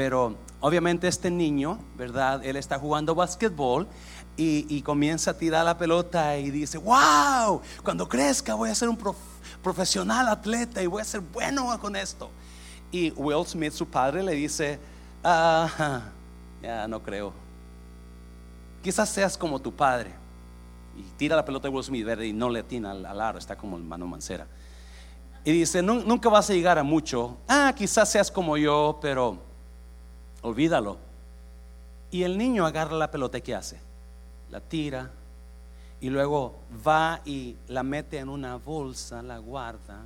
Pero obviamente este niño, ¿verdad? Él está jugando básquetbol y, comienza a tirar la pelota y dice, wow, cuando crezca voy a ser un profesional atleta y voy a ser bueno con esto. Y Will Smith, su padre, le dice, ah, ya no creo. Quizás seas como tu padre. Y tira la pelota de Will Smith y no le atina al, al aro, está como el mano mancera. Y dice, nunca vas a llegar a mucho. Ah, quizás seas como yo, pero olvídalo. Y el niño agarra la pelota y ¿qué hace? La tira y luego va y la mete en una bolsa, la guarda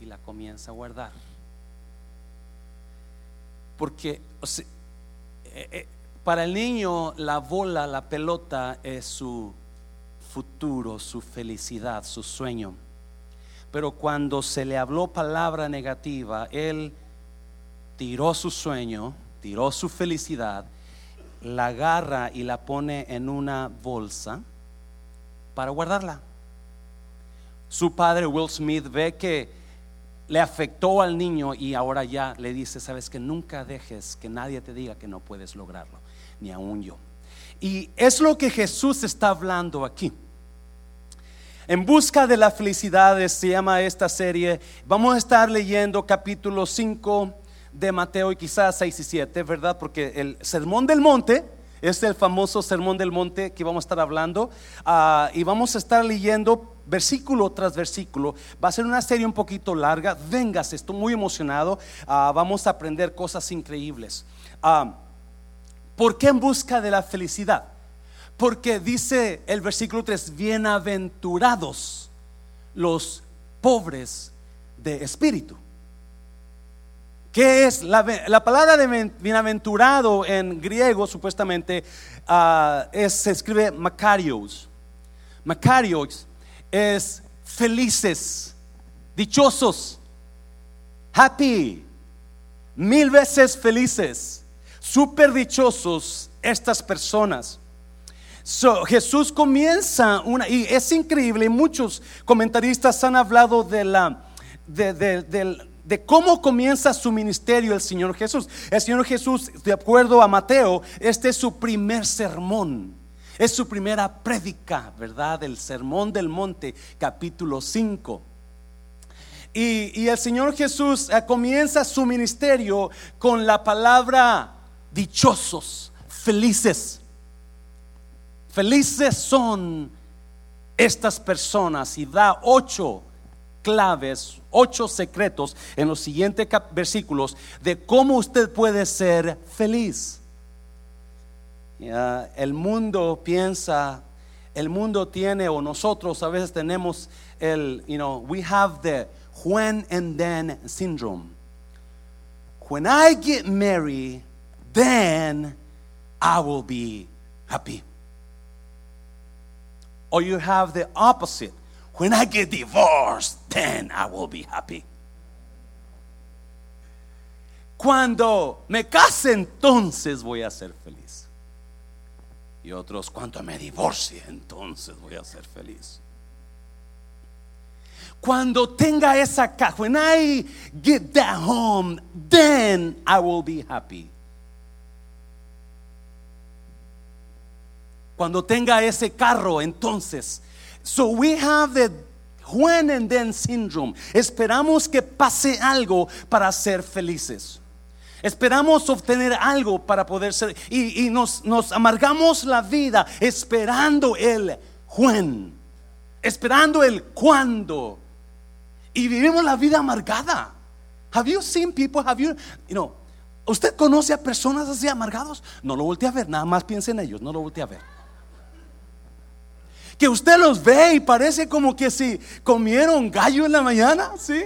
y la comienza a guardar. Porque eh, eh, para el niño la bola, la pelota es su futuro, su felicidad, su sueño. Pero cuando se le habló palabra negativa, él tiró su sueño, tiró su felicidad, la agarra y la pone en una bolsa para guardarla. Su padre Will Smith ve que le afectó al niño y ahora ya le dice, sabes que nunca dejes que nadie te diga que no puedes lograrlo, ni aún yo. Y es lo que Jesús está hablando aquí. En busca de la felicidad se llama esta serie. Vamos a estar leyendo capítulo 5 de Mateo y quizás 6 y 7, ¿verdad? Porque el Sermón del Monte es el famoso Sermón del Monte que vamos a estar hablando. Ah, y vamos a estar leyendo versículo tras versículo. Va a ser una serie un poquito larga. Vengas, estoy muy emocionado. Ah, vamos a aprender cosas increíbles. Ah, ¿Por qué en busca de la felicidad? Porque dice el versículo 3, bienaventurados los pobres de espíritu. ¿Qué es? La, palabra de bienaventurado en griego supuestamente ah, se escribe Makarios. Makarios es felices, dichosos, happy, mil veces felices, super dichosos estas personas. Jesús comienza una, y es increíble, muchos comentaristas han hablado de la, del de cómo comienza su ministerio el Señor Jesús. El Señor Jesús, de acuerdo a Mateo, este es su primer sermón. Es su primera prédica, ¿verdad? El sermón del monte, capítulo 5. Y, el Señor Jesús eh, comienza su ministerio con la palabra dichosos, felices. Felices son estas personas y da ocho claves, ocho secretos en los siguientes versículos de cómo usted puede ser feliz. el mundo piensa, el mundo tiene, o nosotros a veces tenemos el, you know, we have the when and then syndrome. When I get married, then I will be happy. Or you have the opposite. When I get divorced, then I will be happy. Cuando me case, entonces voy a ser feliz. Y otros, cuando me divorcie, entonces voy a ser feliz. Cuando tenga esa casa, when I get that home, then I will be happy. Cuando tenga ese carro, entonces So we have the when and then syndrome. Esperamos que pase algo para ser felices. Esperamos obtener algo para poder ser y, nos, nos, amargamos la vida esperando el when, esperando el cuándo. Y vivimos la vida amargada. Have you seen people? Have you, you know, ¿Usted conoce a personas así amargados? No lo voltee a ver, nada más piense en ellos, no lo voltee a ver que usted los ve y parece como que si comieron gallo en la mañana, ¿sí?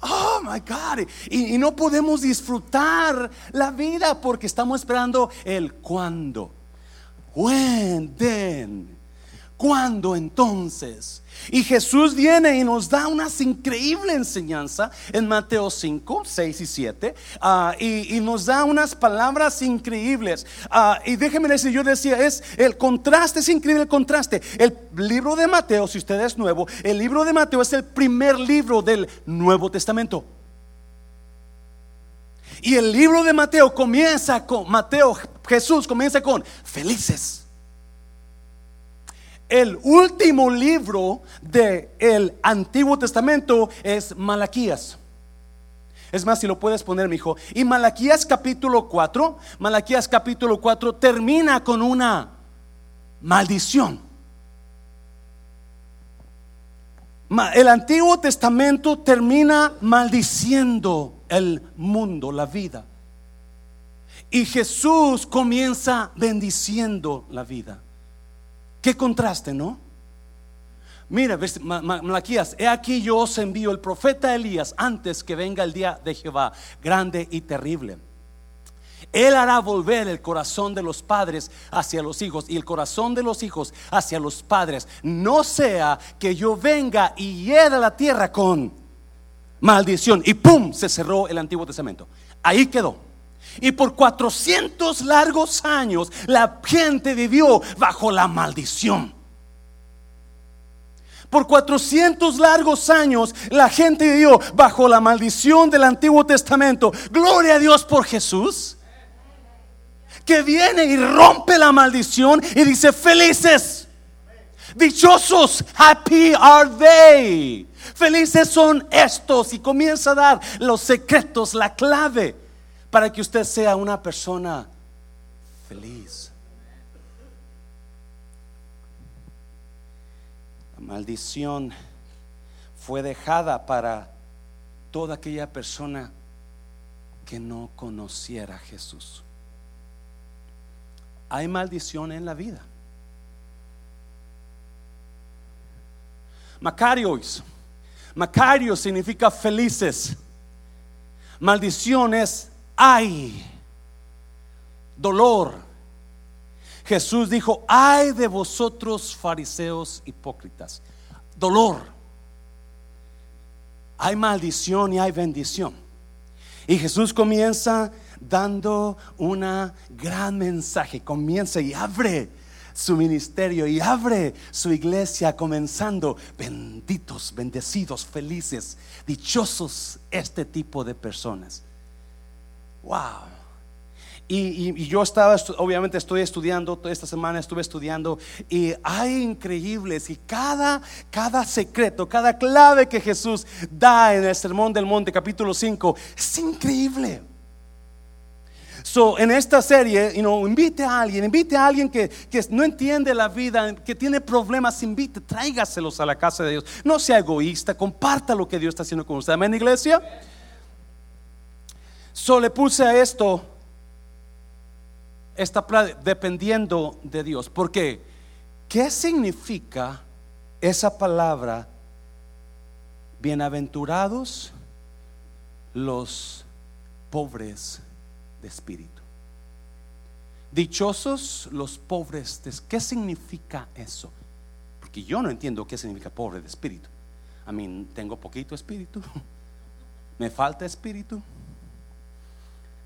Oh my God. Y, no podemos disfrutar la vida porque estamos esperando el cuándo. When, then. ¿Cuándo entonces? Y Jesús viene y nos da una increíble enseñanza en Mateo 5, 6 y 7. Ah, y, nos da unas palabras increíbles. Ah, y déjeme decir, yo decía, es el contraste, es increíble el contraste. El libro de Mateo, si usted es nuevo, el libro de Mateo es el primer libro del Nuevo Testamento. Y el libro de Mateo comienza con, Mateo, Jesús comienza con felices. El último libro del Antiguo Testamento es Malaquías. Es más, si lo puedes poner, mi hijo. Y Malaquías capítulo 4, Malaquías capítulo 4 termina con una maldición. El Antiguo Testamento termina maldiciendo el mundo, la vida. Y Jesús comienza bendiciendo la vida. Qué contraste, ¿no? Mira, Malaquías, he aquí yo os envío el profeta Elías antes que venga el día de Jehová, grande y terrible. Él hará volver el corazón de los padres hacia los hijos y el corazón de los hijos hacia los padres. No sea que yo venga y hiera la tierra con maldición. Y ¡pum! Se cerró el Antiguo Testamento. Ahí quedó. Y por 400 largos años la gente vivió bajo la maldición. Por 400 largos años la gente vivió bajo la maldición del Antiguo Testamento. Gloria a Dios por Jesús. Que viene y rompe la maldición y dice, felices, dichosos, happy are they. Felices son estos y comienza a dar los secretos, la clave para que usted sea una persona feliz. maldición fue dejada para toda aquella persona que no conociera a Jesús. Hay maldición en la vida. Macarios. Macario significa felices. Maldición es ay, dolor, Jesús dijo, ay de vosotros fariseos hipócritas, dolor. Hay maldición y hay bendición. Y Jesús comienza dando una gran mensaje, comienza y abre su ministerio y abre su iglesia comenzando, benditos, bendecidos, felices, dichosos este tipo de personas. Wow. Y, yo estaba, obviamente estoy estudiando, esta semana estuve estudiando y hay increíbles y cada, cada secreto, cada clave que Jesús da en el Sermón del Monte capítulo 5 es increíble. So, en esta serie, you know, invite a alguien, invite a alguien que, que, no entiende la vida, que tiene problemas, invite, tráigaselos a la casa de Dios. No sea egoísta, comparta lo que Dios está haciendo con usted. Amén, iglesia. So, le puse a esto está dependiendo de Dios. Porque, ¿qué significa esa palabra? Bienaventurados los pobres de espíritu. Dichosos los pobres de ¿Qué significa eso? Porque yo no entiendo qué significa pobre de espíritu. A mí tengo poquito espíritu. Me falta espíritu.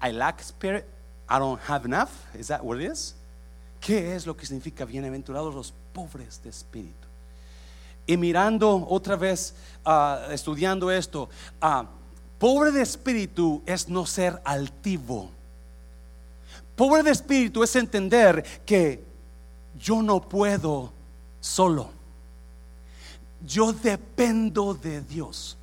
I lack spirit. I don't have enough. Is that what it is? ¿Qué es lo que significa bienaventurados los pobres de espíritu? Y mirando otra vez, uh, estudiando esto, uh, pobre de espíritu es no ser altivo. Pobre de espíritu es entender que yo no puedo solo. Yo dependo de Dios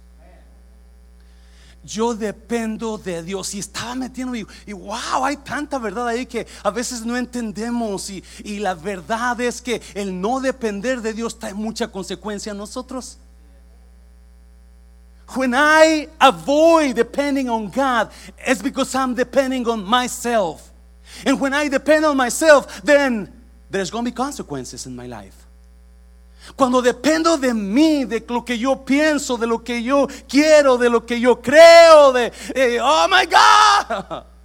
yo dependo de Dios. Y estaba metiendo y, wow, hay tanta verdad ahí que a veces no entendemos. Y, y la verdad es que el no depender de Dios trae mucha consecuencia a nosotros. When I avoid depending on God, it's because I'm depending on myself. And when I depend on myself, then there's going to be consequences in my life. Cuando dependo de mí, de lo que yo pienso, de lo que yo quiero, de lo que yo creo, de, eh, oh my God.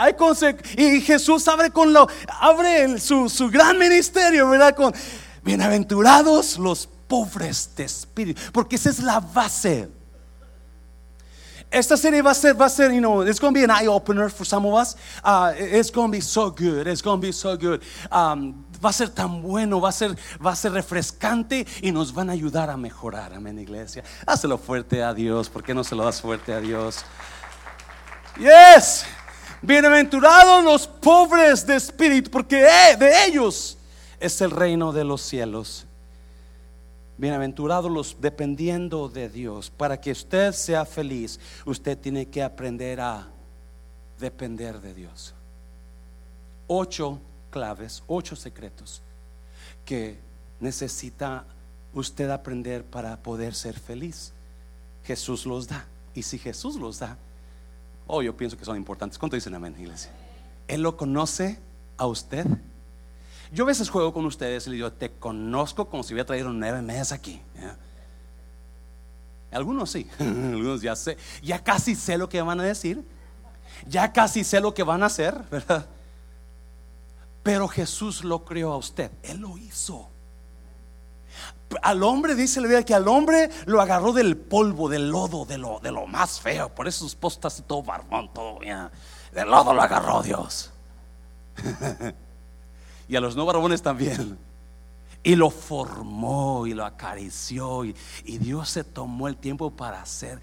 Hay y Jesús abre con lo, abre su, su gran ministerio, ¿verdad? Con bienaventurados los pobres de espíritu, porque esa es la base. Esta serie va a ser, va a ser, you know, it's going to be an eye opener for some of us. Uh, it's going to be so good. It's going to be so good. Um, va a ser tan bueno, va a ser, va a ser refrescante y nos van a ayudar a mejorar. Amén, iglesia. Hazlo fuerte a Dios. ¿Por qué no se lo das fuerte a Dios? Yes. Bienaventurados los pobres de espíritu, porque eh, de ellos es el reino de los cielos. Bienaventurados los dependiendo de Dios. Para que usted sea feliz, usted tiene que aprender a depender de Dios. Ocho claves, ocho secretos que necesita usted aprender para poder ser feliz. Jesús los da. Y si Jesús los da, oh, yo pienso que son importantes. ¿Cuánto dicen amén, iglesia? Él lo conoce a usted. Yo a veces juego con ustedes y le digo, te conozco como si hubiera traído nueve meses aquí. Algunos sí, algunos ya sé, ya casi sé lo que van a decir, ya casi sé lo que van a hacer, ¿verdad? Pero Jesús lo creó a usted, Él lo hizo. Al hombre dice la vida que al hombre lo agarró del polvo, del lodo, de lo, de lo más feo. Por eso sus postas y todo barbón, todo ya. Del lodo lo agarró Dios. y a los no barbones también. Y lo formó y lo acarició. Y, Dios se tomó el tiempo para hacer.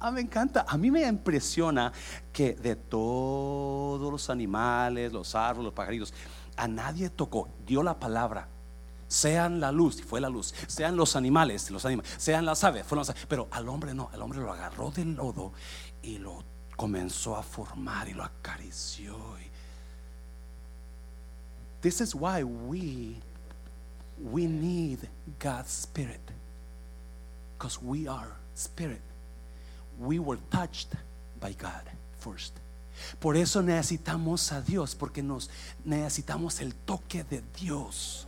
Ah, me encanta. A mí me impresiona que de todos los animales, los árboles, los pajaritos, a nadie tocó. Dio la palabra sean la luz, y fue la luz, sean los animales, los animales, sean las aves, fueron las aves. pero al hombre no, al hombre lo agarró del lodo y lo comenzó a formar y lo acarició. This is why we we need God's spirit. Because we are spirit. We were touched by God first. Por eso necesitamos a Dios, porque nos necesitamos el toque de Dios.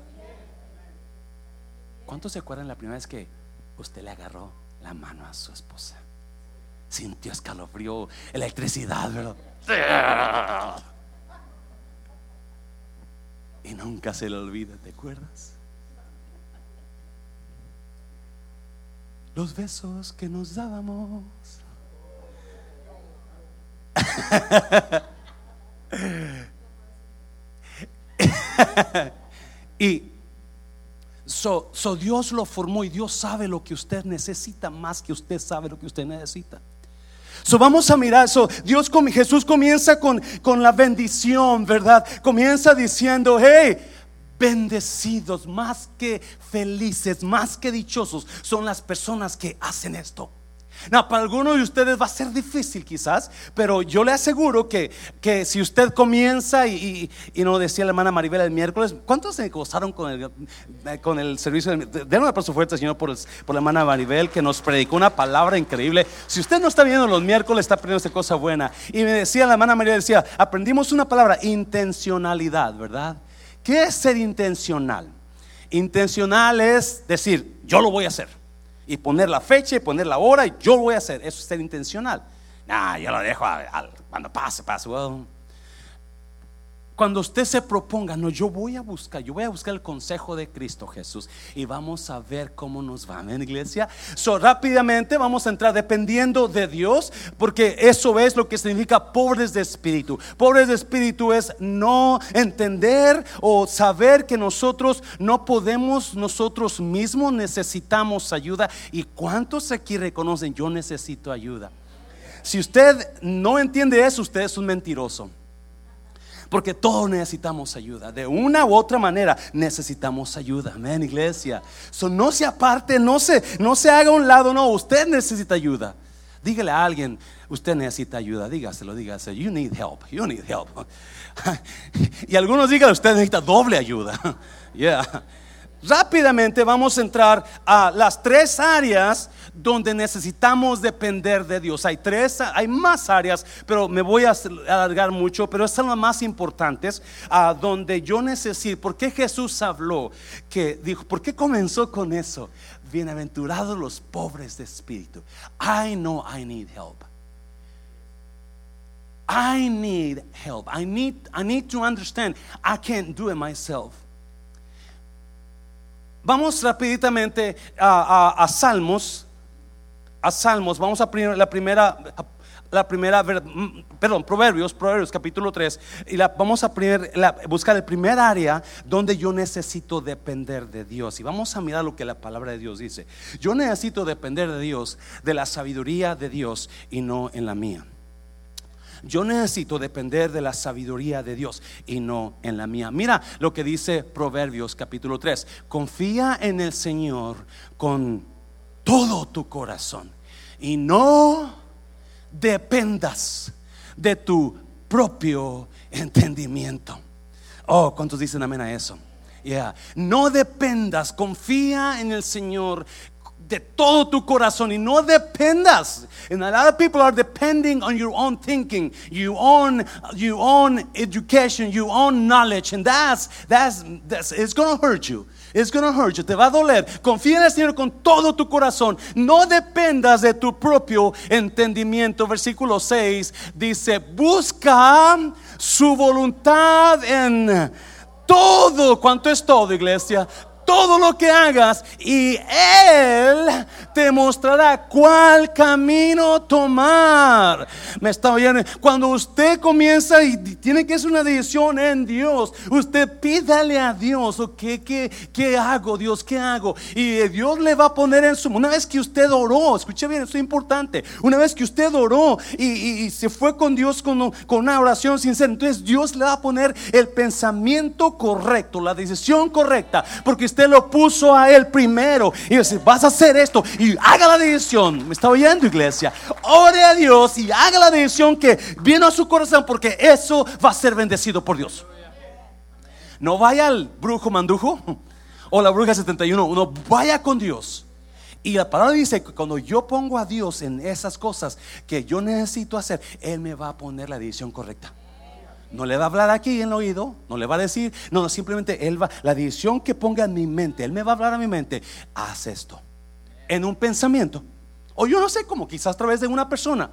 ¿Cuántos se acuerdan la primera vez que usted le agarró la mano a su esposa? Sintió escalofrío, electricidad, ¿verdad? Y nunca se le olvida, ¿te acuerdas? Los besos que nos dábamos. y So, Dios lo formó y Dios sabe lo que usted necesita más que usted sabe lo que usted necesita. So vamos a mirar, so Dios Jesús comienza con, con la bendición, ¿verdad? Comienza diciendo, hey, bendecidos, más que felices, más que dichosos, son las personas que hacen esto. No, para algunos de ustedes va a ser difícil quizás, pero yo le aseguro que, que si usted comienza y, y, no decía la hermana Maribel el miércoles, ¿cuántos se gozaron con el, con el servicio? Den un aplauso fuerte, Señor, por, por la hermana Maribel que nos predicó una palabra increíble. Si usted no está viendo los miércoles, está aprendiendo esta cosa buena. Y me decía la hermana Maribel, decía, aprendimos una palabra, intencionalidad, ¿verdad? ¿Qué es ser intencional? Intencional es decir, yo lo voy a hacer y poner la fecha y poner la hora y yo lo voy a hacer. Eso es ser intencional. Nah, yo lo dejo cuando pase, pase. Cuando usted se proponga, no, yo voy a buscar, yo voy a buscar el consejo de Cristo Jesús y vamos a ver cómo nos va en iglesia. So, rápidamente vamos a entrar dependiendo de Dios, porque eso es lo que significa pobres de espíritu. Pobres de espíritu es no entender o saber que nosotros no podemos nosotros mismos, necesitamos ayuda. ¿Y cuántos aquí reconocen yo necesito ayuda? Si usted no entiende eso, usted es un mentiroso. Porque todos necesitamos ayuda. De una u otra manera necesitamos ayuda. Amén, iglesia. no se aparte, no se, no se haga a un lado. No, usted necesita ayuda. Dígale a alguien, usted necesita ayuda. Dígaselo, dígaselo. You need help. You need help. y algunos digan, usted necesita doble ayuda. yeah. Rápidamente vamos a entrar a las tres áreas donde necesitamos depender de Dios. Hay tres, hay más áreas, pero me voy a alargar mucho, pero estas son las más importantes, a donde yo necesito, ¿por qué Jesús habló? Que dijo, ¿por qué comenzó con eso? Bienaventurados los pobres de espíritu. I know I need help. I need help. I need, I need to understand I can't do it myself. Vamos rapiditamente a, Salmos, a Salmos, vamos a la primera, la primera, mm, perdón, Proverbios, Proverbios capítulo 3, y la, vamos a buscar el primer área donde yo necesito depender de Dios. Y vamos a mirar lo que la palabra de Dios dice. Yo necesito depender de Dios, de la sabiduría de Dios y no en la mía. Yo necesito depender de la sabiduría de Dios y no en la mía. Mira lo que dice Proverbios capítulo 3. Confía en el Señor con todo tu corazón y no dependas de tu propio entendimiento. Oh, ¿cuántos dicen amén a eso? Yeah. No dependas, confía en el Señor de todo tu corazón y no dependas. And a lot of people are depending on your own thinking, your own, your own education, your own knowledge, and that's that's, that's it's gonna hurt you. It's gonna hurt you. Te va a doler. Confía en el Señor con todo tu corazón. No dependas de tu propio entendimiento. Versículo 6 dice: Busca su voluntad en todo. ¿Cuánto es todo, iglesia? Todo lo que hagas y Él te mostrará cuál camino tomar. Me está oyendo. Cuando usted comienza y tiene que hacer una decisión en Dios, usted pídale a Dios, ¿qué, qué, qué hago, Dios? ¿Qué hago? Y Dios le va a poner en su. Una vez que usted oró, escuche bien, esto es importante. Una vez que usted oró y, se fue con Dios con, con una oración sincera, entonces Dios le va a poner el pensamiento correcto, la decisión correcta, porque usted lo puso a él primero. Y dice, vas a hacer esto y haga la decisión. ¿Me está oyendo, iglesia? Ore a Dios y haga la decisión que viene a su corazón porque eso va a ser bendecido por Dios. No vaya al brujo mandujo o la bruja 71. Uno vaya con Dios. Y la palabra dice que cuando yo pongo a Dios en esas cosas que yo necesito hacer, Él me va a poner la decisión correcta. No le va a hablar aquí en el oído, no le va a decir, no, no, simplemente él va, la decisión que ponga en mi mente, él me va a hablar a mi mente, haz esto. En un pensamiento, o yo no sé cómo, quizás a través de una persona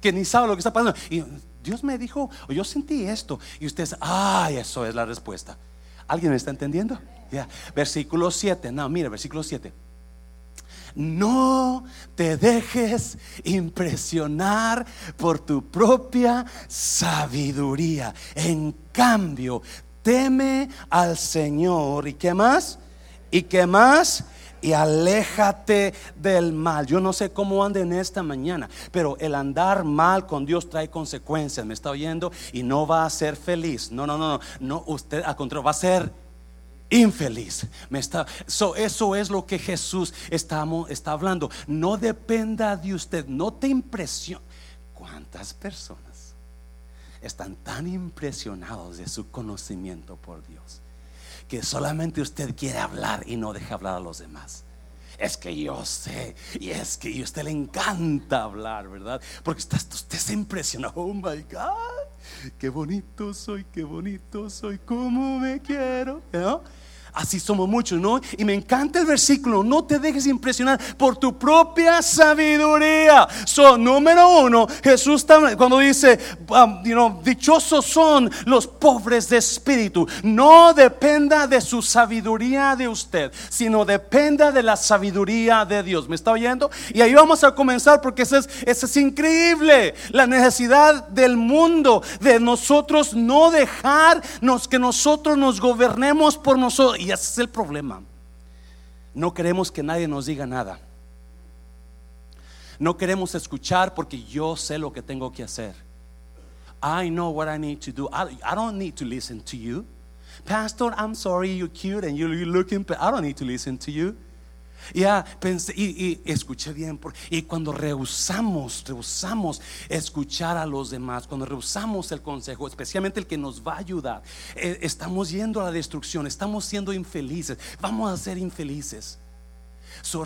que ni sabe lo que está pasando. Y Dios me dijo, o yo sentí esto, y usted ay, eso es la respuesta. ¿Alguien me está entendiendo? Ya, versículo 7, no, mire, versículo 7. No te dejes impresionar por tu propia sabiduría. En cambio, teme al Señor. ¿Y qué más? ¿Y qué más? y aléjate del mal. Yo no sé cómo anden esta mañana, pero el andar mal con Dios trae consecuencias. ¿Me está oyendo? Y no va a ser feliz. No, no, no, no. no usted al contrario va a ser infeliz. Me está, eso es lo que Jesús está, está hablando. No dependa de usted, no te impresione. ¿Cuántas personas están tan impresionados de su conocimiento por Dios que solamente usted quiere hablar y no deja hablar a los demás? Es que yo sé, y es que a usted le encanta hablar, ¿verdad? Porque usted, usted se impresiona, oh my God, qué bonito soy, qué bonito soy, cómo me quiero, ¿no? Así somos muchos, ¿no? Y me encanta el versículo, no te dejes impresionar por tu propia sabiduría. So, número uno, Jesús cuando dice, um, dichosos son los pobres de espíritu. No dependa de su sabiduría de usted, sino dependa de la sabiduría de Dios. ¿Me está oyendo? Y ahí vamos a comenzar porque eso es, eso es increíble. La necesidad del mundo de nosotros no dejarnos que nosotros nos gobernemos por nosotros y ese es el problema. No queremos que nadie nos diga nada. No queremos escuchar porque yo sé lo que tengo que hacer. I know what I need to do. I, don't need to listen to you. Pastor, I'm sorry you're cute and you're looking, but I don't need to listen to you. Ya pensé y, escuché bien. y cuando rehusamos, rehusamos escuchar a los demás, cuando rehusamos el consejo, especialmente el que nos va a ayudar, eh, estamos yendo a la destrucción, estamos siendo infelices, vamos a ser infelices.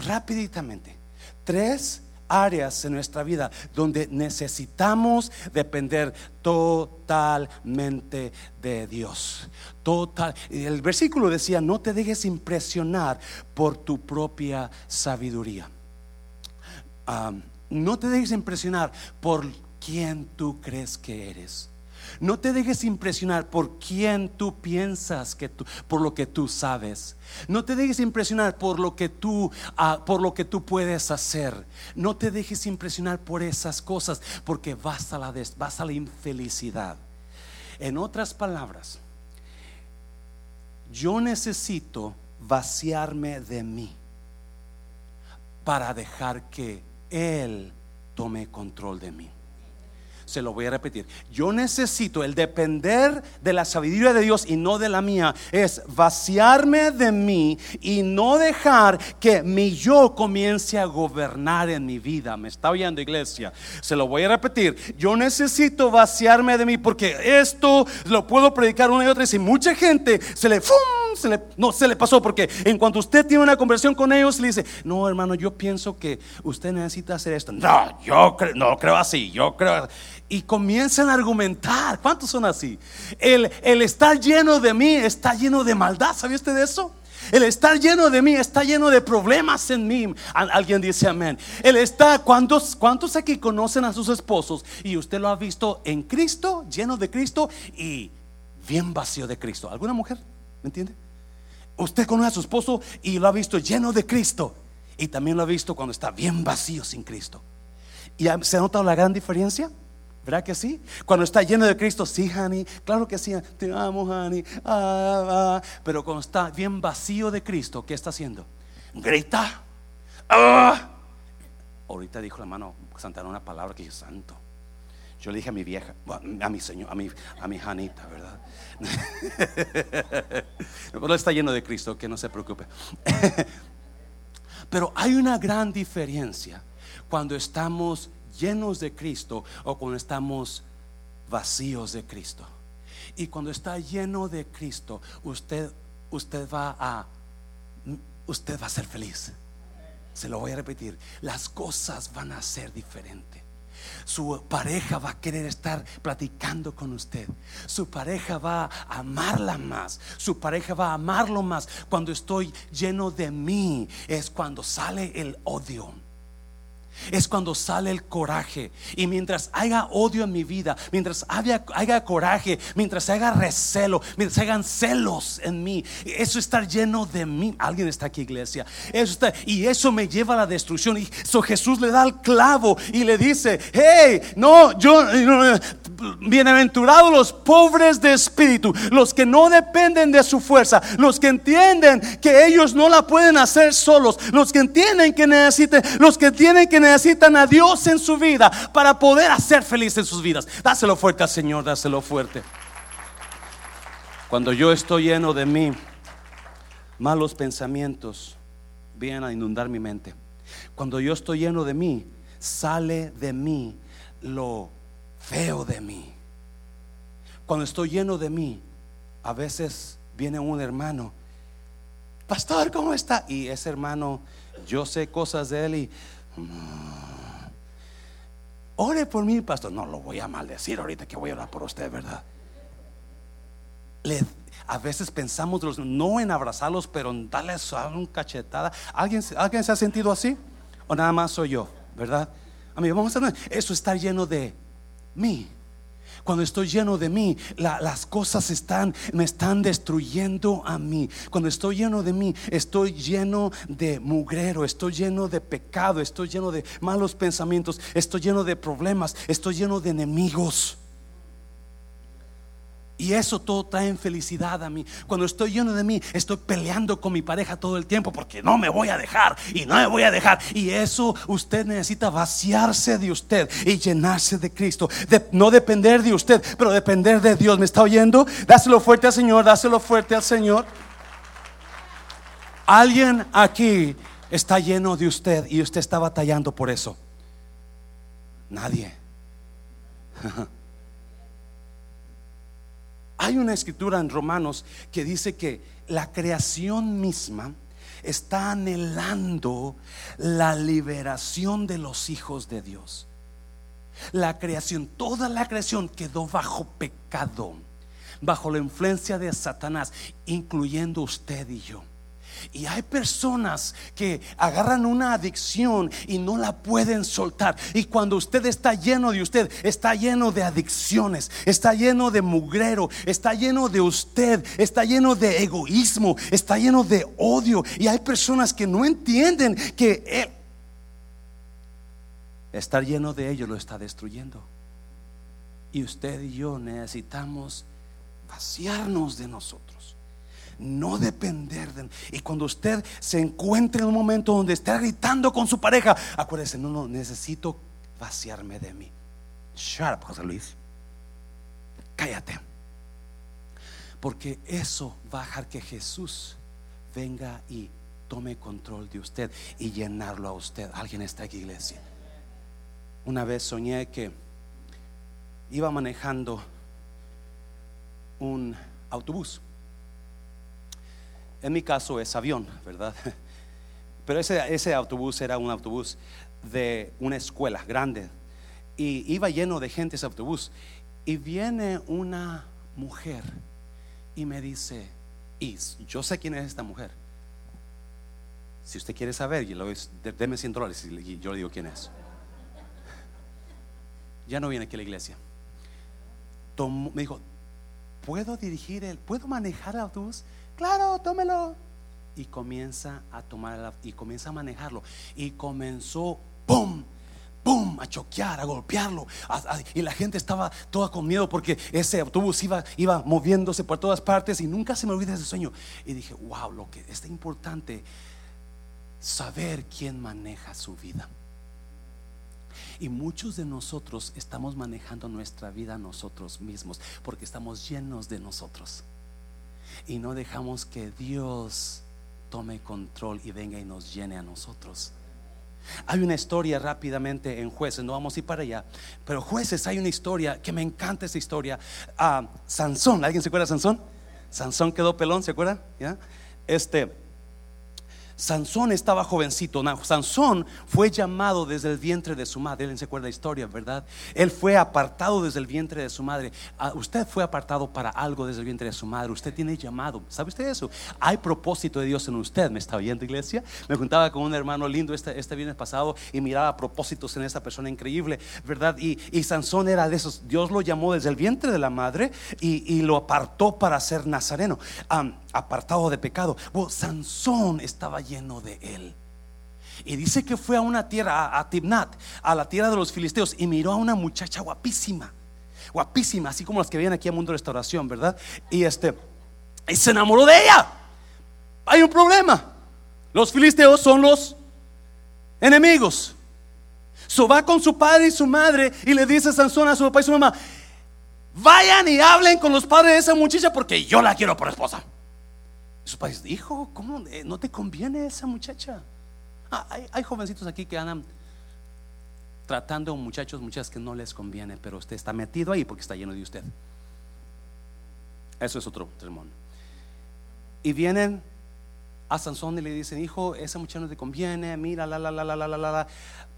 Rápidamente, tres áreas en nuestra vida donde necesitamos depender totalmente de Dios. Total. El versículo decía, no te dejes impresionar por tu propia sabiduría. no te dejes impresionar por quien tú crees que eres. No te dejes impresionar por quien tú piensas que tú, por lo que tú sabes. No te dejes impresionar por lo que tú, ah, por lo que tú puedes hacer. No te dejes impresionar por esas cosas, porque vas a la, vas a la infelicidad. En otras palabras, yo necesito vaciarme de mí para dejar que Él tome control de mí. Se lo voy a repetir. Yo necesito el depender de la sabiduría de Dios y no de la mía. Es vaciarme de mí y no dejar que mi yo comience a gobernar en mi vida. ¿Me está oyendo iglesia? Se lo voy a repetir. Yo necesito vaciarme de mí porque esto lo puedo predicar una y otra vez y mucha gente se le... No se le pasó porque en cuanto usted tiene una conversación con ellos le dice, no hermano, yo pienso que usted necesita hacer esto. No, yo no creo así, yo creo y comienzan a argumentar. ¿Cuántos son así? El, el estar lleno de mí está lleno de maldad. ¿Sabía usted de eso? El estar lleno de mí está lleno de problemas en mí. Alguien dice amén. El está, ¿cuántos, ¿cuántos aquí conocen a sus esposos y usted lo ha visto en Cristo, lleno de Cristo y bien vacío de Cristo? ¿Alguna mujer? ¿Me entiende? Usted conoce a su esposo y lo ha visto lleno de Cristo y también lo ha visto cuando está bien vacío sin Cristo. ¿Y se ha notado la gran diferencia? ¿Verdad que sí? Cuando está lleno de Cristo, sí, honey, claro que sí, te amo, honey. Ah, ah. Pero cuando está bien vacío de Cristo, ¿qué está haciendo? Grita. Ah. Ahorita dijo la mano Santana una palabra que es santo. Yo le dije a mi vieja, a mi señor, a mi, a mi Janita, ¿verdad? Pero está lleno de Cristo, que no se preocupe. Pero hay una gran diferencia cuando estamos llenos de Cristo o cuando estamos vacíos de Cristo. Y cuando está lleno de Cristo, usted usted va a usted va a ser feliz. Se lo voy a repetir, las cosas van a ser diferentes. Su pareja va a querer estar platicando con usted. Su pareja va a amarla más. Su pareja va a amarlo más. Cuando estoy lleno de mí es cuando sale el odio es cuando sale el coraje. Y mientras haya odio en mi vida, mientras haya, coraje, mientras haya recelo, mientras hayan celos en mí, eso está lleno de mí. Alguien está aquí, iglesia. Eso está, y eso me lleva a la destrucción. Y eso Jesús le da el clavo y le dice: Hey, no, yo, bienaventurados los pobres de espíritu, los que no dependen de su fuerza, los que entienden que ellos no la pueden hacer solos, los que entienden que necesiten, los que tienen que necesitan a Dios en su vida para poder hacer feliz en sus vidas. Dáselo fuerte al Señor, dáselo fuerte. Cuando yo estoy lleno de mí, malos pensamientos vienen a inundar mi mente. Cuando yo estoy lleno de mí, sale de mí lo feo de mí. Cuando estoy lleno de mí, a veces viene un hermano, pastor, ¿cómo está? Y ese hermano, yo sé cosas de él y Mm. Ore por mí, pastor. No lo voy a maldecir ahorita que voy a orar por usted, ¿verdad? a veces pensamos no en abrazarlos, pero en darles un cachetada. ¿Alguien, ¿Alguien se ha sentido así? ¿O nada más soy yo? ¿Verdad? A mí, vamos a eso está lleno de mí. Cuando estoy lleno de mí, las cosas están, me están destruyendo a mí. Cuando estoy lleno de mí, estoy lleno de mugrero, estoy lleno de pecado, estoy lleno de malos pensamientos, estoy lleno de problemas, estoy lleno de enemigos. Y eso todo trae felicidad a mí. Cuando estoy lleno de mí, estoy peleando con mi pareja todo el tiempo porque no me voy a dejar y no me voy a dejar. Y eso usted necesita vaciarse de usted y llenarse de Cristo. no depender de usted, pero depender de Dios. ¿Me está oyendo? Dáselo fuerte al Señor, dáselo fuerte al Señor. Alguien aquí está lleno de usted y usted está batallando por eso. Nadie. Hay una escritura en Romanos que dice que la creación misma está anhelando la liberación de los hijos de Dios. La creación, toda la creación quedó bajo pecado, bajo la influencia de Satanás, incluyendo usted y yo. Y hay personas que agarran una adicción y no la pueden soltar. Y cuando usted está lleno de usted, está lleno de adicciones, está lleno de mugrero, está lleno de usted, está lleno de egoísmo, está lleno de odio. Y hay personas que no entienden que estar lleno de ellos lo está destruyendo. Y usted y yo necesitamos vaciarnos de nosotros no depender de Y cuando usted se encuentre en un momento donde está gritando con su pareja, acuérdese, no, no, necesito vaciarme de mí. Shut José Luis. Cállate. Porque eso va a dejar que Jesús venga y tome control de usted y llenarlo a usted. Alguien está aquí, iglesia. Una vez soñé que iba manejando un autobús. En mi caso es avión, ¿verdad? Pero ese, ese autobús era un autobús de una escuela grande y iba lleno de gente ese autobús. Y viene una mujer y me dice, y yo sé quién es esta mujer. Si usted quiere saber, y lo deme 100 dólares y yo le digo quién es. Ya no viene aquí a la iglesia. me dijo, ¿puedo dirigir el, puedo manejar el autobús? Claro, tómelo. Y comienza a tomar y comienza a manejarlo. Y comenzó, ¡pum! ¡Pum! A choquear, a golpearlo. y la gente estaba toda con miedo porque ese autobús iba, iba moviéndose por todas partes y nunca se me olvida ese sueño. Y dije, wow, lo que es importante saber quién maneja su vida. Y muchos de nosotros estamos manejando nuestra vida nosotros mismos porque estamos llenos de nosotros. Y no dejamos que Dios tome control y venga y nos llene a nosotros. Hay una historia rápidamente en jueces, no vamos a ir para allá, pero jueces hay una historia que me encanta esa historia. Ah, Sansón, ¿alguien se acuerda de Sansón? Sansón quedó pelón, ¿se acuerda? ¿Ya? Este, Sansón estaba jovencito. Sansón fue llamado desde el vientre de su madre. Él se acuerda la historia, ¿verdad? Él fue apartado desde el vientre de su madre. Ah, usted fue apartado para algo desde el vientre de su madre. Usted tiene llamado. ¿Sabe usted eso? Hay propósito de Dios en usted. ¿Me está oyendo, iglesia? Me juntaba con un hermano lindo este, este viernes pasado y miraba propósitos en esta persona increíble, ¿verdad? Y, Sansón era de esos. Dios lo llamó desde el vientre de la madre y, lo apartó para ser nazareno apartado de pecado. Sansón estaba lleno de él. Y dice que fue a una tierra, a, Tibnat, a la tierra de los filisteos, y miró a una muchacha guapísima, guapísima, así como las que vienen aquí a Mundo Restauración, ¿verdad? Y este, y se enamoró de ella. Hay un problema. Los filisteos son los enemigos. So va con su padre y su madre y le dice Sansón a su papá y su mamá: Vayan y hablen con los padres de esa muchacha porque yo la quiero por esposa. Su país dijo, ¿cómo eh, no te conviene esa muchacha? Ah, hay, jovencitos aquí que andan tratando a muchachos, muchachas que no les conviene, pero usted está metido ahí porque está lleno de usted. Eso es otro sermón. Y vienen a Sansón y le dicen, hijo, esa muchacha no te conviene, mira, la, la, la, la, la, la, la.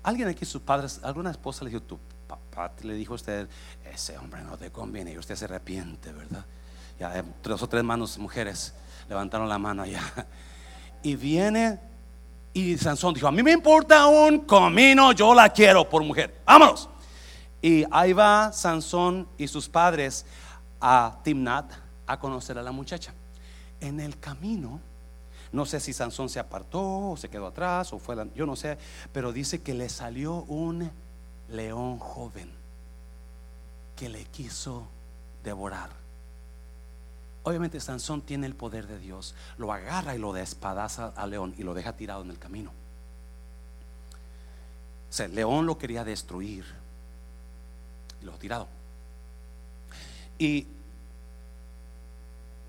Alguien aquí, sus padres, alguna esposa le dijo, tu papá le dijo a usted, ese hombre no te conviene y usted se arrepiente, ¿verdad? Ya, eh, dos o tres manos mujeres levantaron la mano allá. Y viene y Sansón dijo, a mí me importa un comino, yo la quiero por mujer. Vámonos. Y ahí va Sansón y sus padres a Timnat a conocer a la muchacha. En el camino, no sé si Sansón se apartó o se quedó atrás o fue, yo no sé, pero dice que le salió un león joven que le quiso devorar. Obviamente Sansón tiene el poder de Dios, lo agarra y lo despadaza al león y lo deja tirado en el camino. O sea, león lo quería destruir y lo ha tirado. Y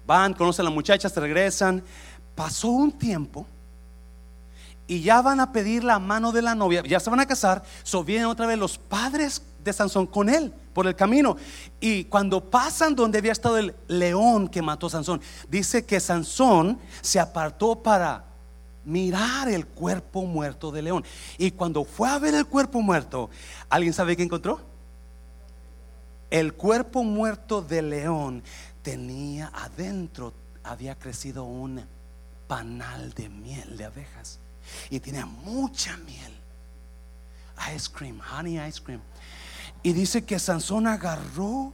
van, conocen a la muchacha, se regresan. Pasó un tiempo y ya van a pedir la mano de la novia, ya se van a casar. So vienen otra vez los padres de Sansón con él por el camino. Y cuando pasan donde había estado el león que mató a Sansón, dice que Sansón se apartó para mirar el cuerpo muerto del león. Y cuando fue a ver el cuerpo muerto, ¿alguien sabe qué encontró? El cuerpo muerto del león tenía adentro, había crecido un panal de miel de abejas y tenía mucha miel. Ice cream, honey ice cream. Y dice que Sansón agarró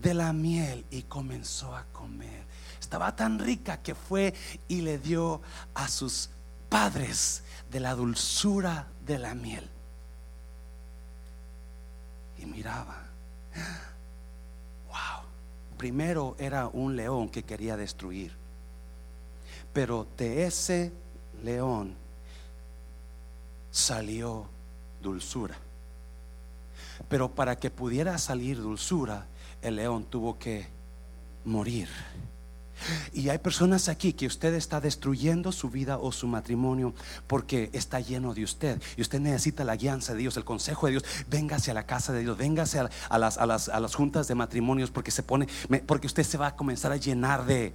de la miel y comenzó a comer. Estaba tan rica que fue y le dio a sus padres de la dulzura de la miel. Y miraba. Wow. Primero era un león que quería destruir. Pero de ese león salió dulzura. Pero para que pudiera salir dulzura, el león tuvo que morir. Y hay personas aquí que usted está destruyendo su vida o su matrimonio porque está lleno de usted. Y usted necesita la guianza de Dios, el consejo de Dios. Véngase a la casa de Dios, véngase a, las, a, las, a las juntas de matrimonios porque se pone, porque usted se va a comenzar a llenar de.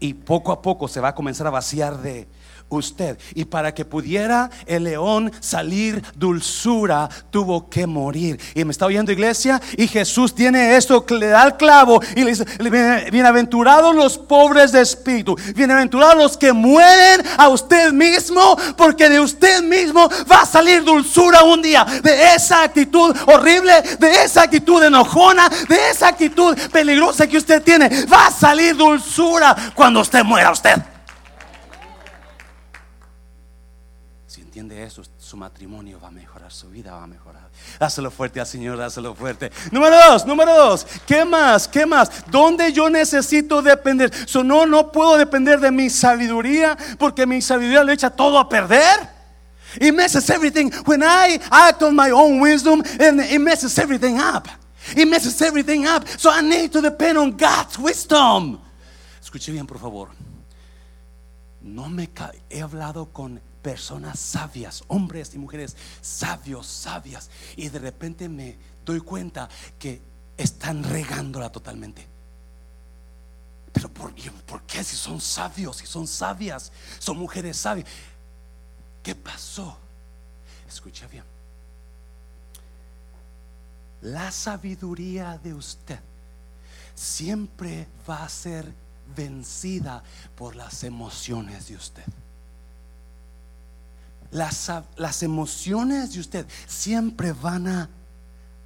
Y poco a poco se va a comenzar a vaciar de usted. Y para que pudiera el león salir dulzura, tuvo que morir. Y me está oyendo iglesia. Y Jesús tiene esto, le da el clavo y le dice, bienaventurados los pobres de espíritu. Bienaventurados los que mueren a usted mismo, porque de usted mismo va a salir dulzura un día. De esa actitud horrible, de esa actitud enojona, de esa actitud peligrosa que usted tiene, va a salir dulzura cuando usted muera usted. entiende eso, su matrimonio va a mejorar, su vida va a mejorar. Dáselo fuerte al Señor, dáselo fuerte. Número dos, número dos. ¿Qué más? ¿Qué más? ¿Dónde yo necesito depender? So, no, no puedo depender de mi sabiduría porque mi sabiduría le echa todo a perder. It messes everything. When I act on my own wisdom, it messes everything up. It messes everything up. So I need to depend on God's wisdom. Escuche bien, por favor. No me he hablado con personas sabias, hombres y mujeres sabios, sabias, y de repente me doy cuenta que están regándola totalmente. Pero ¿por, ¿por qué si son sabios, si son sabias, son mujeres sabias? ¿Qué pasó? Escucha bien. La sabiduría de usted siempre va a ser vencida por las emociones de usted. Las, las emociones de usted siempre van a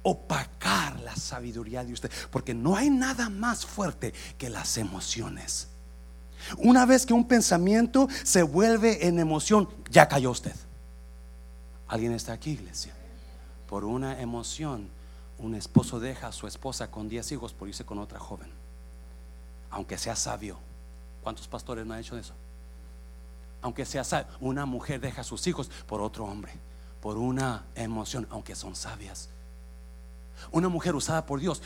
opacar la sabiduría de usted, porque no hay nada más fuerte que las emociones. Una vez que un pensamiento se vuelve en emoción, ya cayó usted. ¿Alguien está aquí, iglesia? Por una emoción, un esposo deja a su esposa con 10 hijos por irse con otra joven, aunque sea sabio. ¿Cuántos pastores no han hecho eso? aunque sea una mujer deja a sus hijos por otro hombre, por una emoción, aunque son sabias. Una mujer usada por Dios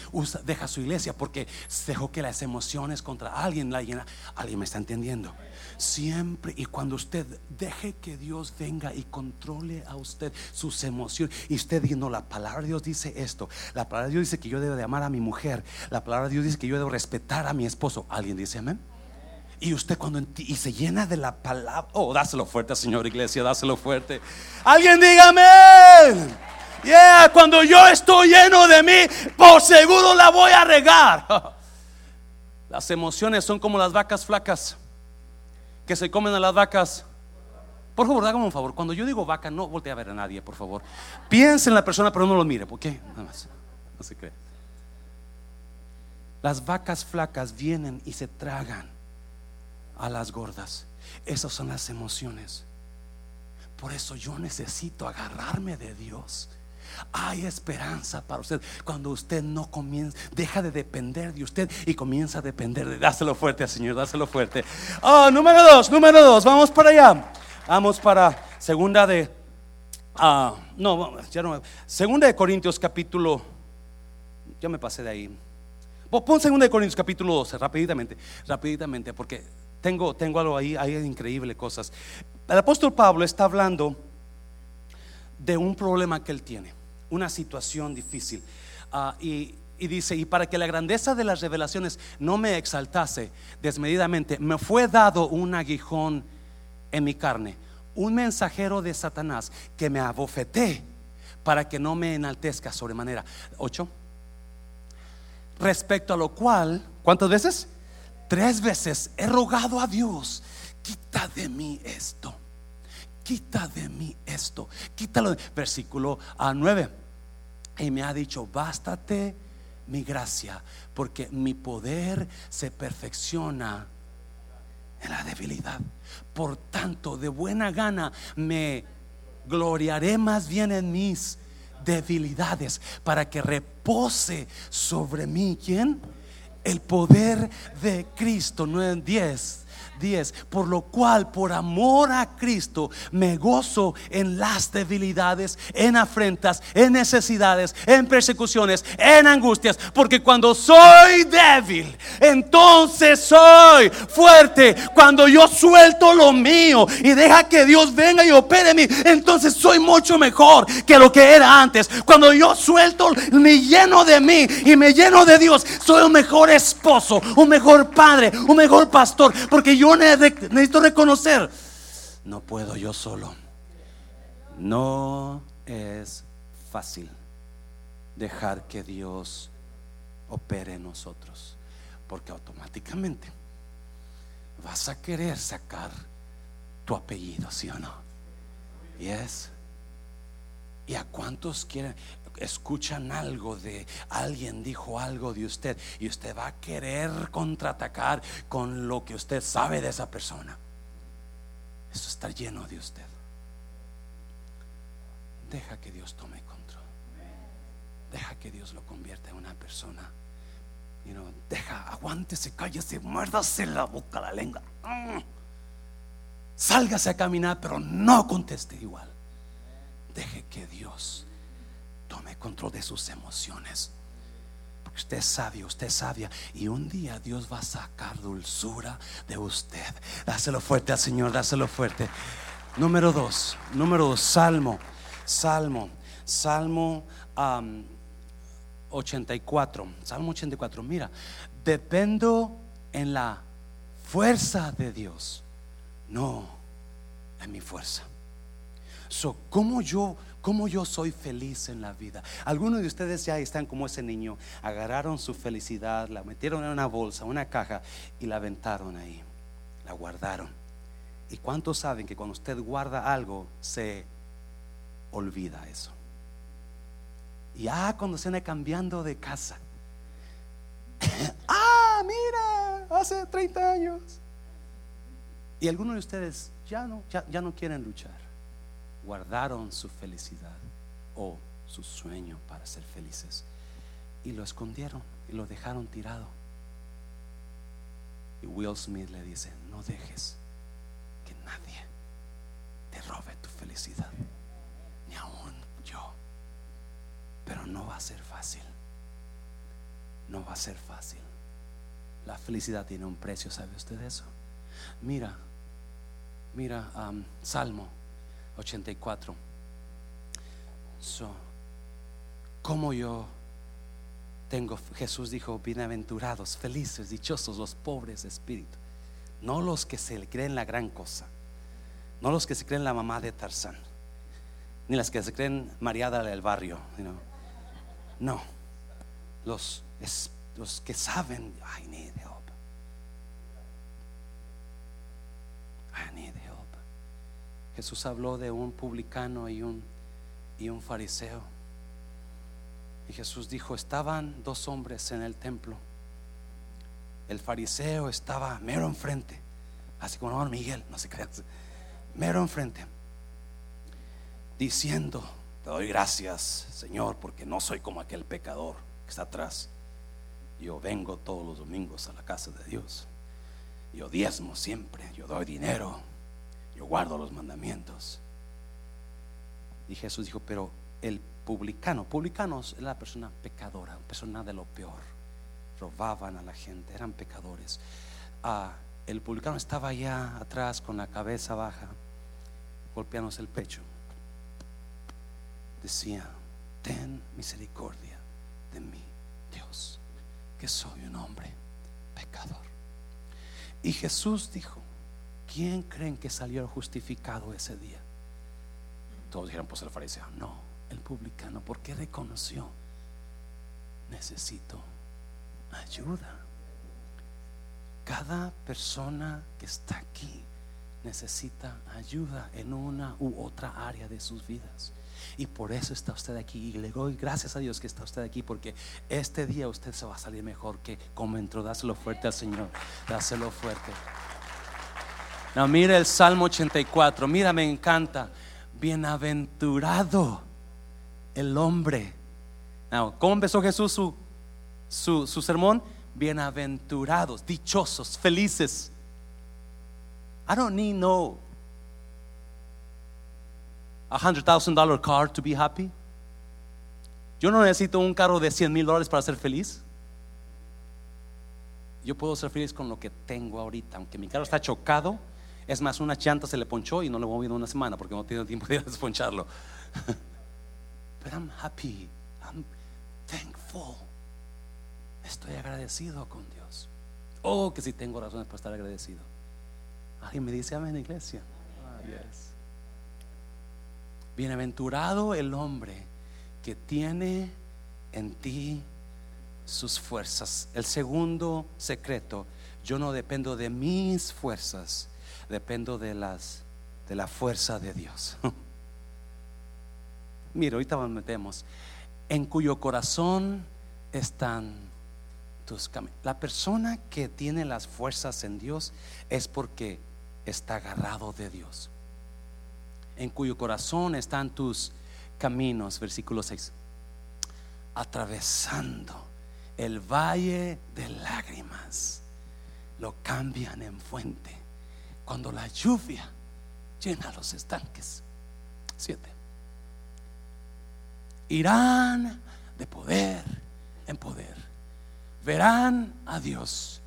deja su iglesia porque dejó que las emociones contra alguien la llena. Alguien me está entendiendo. Siempre y cuando usted deje que Dios venga y controle a usted sus emociones. Y usted diciendo, la palabra de Dios dice esto. La palabra de Dios dice que yo debo de amar a mi mujer. La palabra de Dios dice que yo debo respetar a mi esposo. ¿Alguien dice amén? Y usted cuando y se llena de la palabra, oh, dáselo fuerte, Señor Iglesia, dáselo fuerte. Alguien dígame. Yeah, cuando yo estoy lleno de mí, por seguro la voy a regar. Las emociones son como las vacas flacas que se comen a las vacas. Por favor, hágame un favor. Cuando yo digo vaca, no voltee a ver a nadie, por favor. Piense en la persona, pero no lo mire. ¿Por qué? Nada más. No se cree. Las vacas flacas vienen y se tragan a las gordas. Esas son las emociones. Por eso yo necesito agarrarme de Dios. Hay esperanza para usted cuando usted no comienza, deja de depender de usted y comienza a depender de. Dáselo fuerte al Señor, dáselo fuerte. Oh, número dos, número dos, vamos para allá. Vamos para segunda de. Ah, no, ya no. Segunda de Corintios, capítulo. Ya me pasé de ahí. Pon segunda de Corintios, capítulo 12, rapidamente, rapidamente, porque tengo, tengo algo ahí, hay increíbles cosas. El apóstol Pablo está hablando de un problema que él tiene, una situación difícil. Ah, y, dice, y para que la grandeza de las revelaciones no me exaltase desmedidamente, me fue dado un aguijón en mi carne, un mensajero de Satanás que me abofeté para que no me enaltezca sobremanera. Ocho. Respecto a lo cual, ¿cuántas veces? Tres veces he rogado a Dios, quita de mí esto, quita de mí esto, quítalo. Versículo a 9. Y me ha dicho, bástate mi gracia, porque mi poder se perfecciona en la debilidad. Por tanto, de buena gana me gloriaré más bien en mis debilidades, para que repose sobre mí. ¿Quién? el poder de Cristo, 10 10. Por lo cual, por amor a Cristo, me gozo en las debilidades, en afrentas, en necesidades, en persecuciones, en angustias. Porque cuando soy débil, entonces soy fuerte. Cuando yo suelto lo mío y deja que Dios venga y opere en mí, entonces soy mucho mejor que lo que era antes. Cuando yo suelto, me lleno de mí y me lleno de Dios, soy un mejor esposo, un mejor padre, un mejor pastor. Porque yo necesito reconocer, no puedo yo solo. No es fácil dejar que Dios opere en nosotros. Porque automáticamente vas a querer sacar tu apellido, ¿sí o no? Yes. ¿Y a cuántos quieren? Escuchan algo de alguien dijo algo de usted y usted va a querer contraatacar con lo que usted sabe de esa persona. Eso está lleno de usted. Deja que Dios tome control. Deja que Dios lo convierta en una persona. You deja, aguántese, cállese, muérdase la boca, la lengua. Mm. Sálgase a caminar, pero no conteste igual. Deje que Dios control de sus emociones. Porque usted es sabio, usted es sabia. Y un día Dios va a sacar dulzura de usted. Dáselo fuerte al Señor, dáselo fuerte. Número dos, número dos, Salmo, Salmo, Salmo 84. Salmo 84. Mira, dependo en la fuerza de Dios, no en mi fuerza. So, ¿cómo yo, cómo yo soy feliz en la vida? Algunos de ustedes ya están como ese niño, agarraron su felicidad, la metieron en una bolsa, una caja y la aventaron ahí, la guardaron. ¿Y cuántos saben que cuando usted guarda algo, se olvida eso? Y ah, cuando se anda cambiando de casa. ah, mira, hace 30 años. Y algunos de ustedes ya no, ya, ya no quieren luchar. Guardaron su felicidad o su sueño para ser felices. Y lo escondieron y lo dejaron tirado. Y Will Smith le dice, no dejes que nadie te robe tu felicidad. Ni aún yo. Pero no va a ser fácil. No va a ser fácil. La felicidad tiene un precio, ¿sabe usted eso? Mira, mira, um, Salmo 84. So, como yo tengo, Jesús dijo, bienaventurados, felices, dichosos los pobres de espíritu. No los que se creen la gran cosa. No los que se creen la mamá de Tarzán. Ni las que se creen Mariada del barrio. No, los, los que saben, I need help. I need. Jesús habló de un publicano y un, y un fariseo. Y Jesús dijo, estaban dos hombres en el templo. El fariseo estaba mero enfrente, así como no, Miguel, no se crean, mero enfrente, diciendo, te doy gracias, Señor, porque no soy como aquel pecador que está atrás. Yo vengo todos los domingos a la casa de Dios. Yo diezmo siempre, yo doy dinero, yo guardo los mandamientos. Y Jesús dijo, pero el publicano, publicanos es la persona pecadora, persona de lo peor. Robaban a la gente, eran pecadores. Ah, el publicano estaba allá atrás con la cabeza baja, golpeándose el pecho decía, ten misericordia de mí, Dios, que soy un hombre pecador. Y Jesús dijo, ¿quién creen que salió justificado ese día? Todos dijeron, pues el fariseo, no, el publicano, porque reconoció, necesito ayuda. Cada persona que está aquí necesita ayuda en una u otra área de sus vidas. Y por eso está usted aquí. Y le doy gracias a Dios que está usted aquí. Porque este día usted se va a salir mejor que como entró. Dáselo fuerte al Señor. Dáselo fuerte. Mira el Salmo 84. Mira, me encanta. Bienaventurado el hombre. ¿Cómo empezó Jesús su, su, su sermón? Bienaventurados, dichosos, felices. I don't need no a hundred thousand dollar car to be happy. Yo no necesito un carro de 100 mil dólares para ser feliz. Yo puedo ser feliz con lo que tengo ahorita, aunque mi carro está chocado. Es más, una llanta se le ponchó y no lo voy a una semana porque no tengo tiempo de desponcharlo. But I'm happy. I'm thankful. Estoy agradecido con Dios. Oh, que si tengo razones para estar agradecido. Alguien me dice amén, iglesia. Ah, yes. Bienaventurado el hombre que tiene en ti sus fuerzas. El segundo secreto, yo no dependo de mis fuerzas, dependo de las de la fuerza de Dios. Mira, ahorita nos metemos en cuyo corazón están tus caminos. La persona que tiene las fuerzas en Dios es porque está agarrado de Dios. En cuyo corazón están tus caminos, versículo 6. Atravesando el valle de lágrimas, lo cambian en fuente. Cuando la lluvia llena los estanques. 7. Irán de poder en poder. Verán a Dios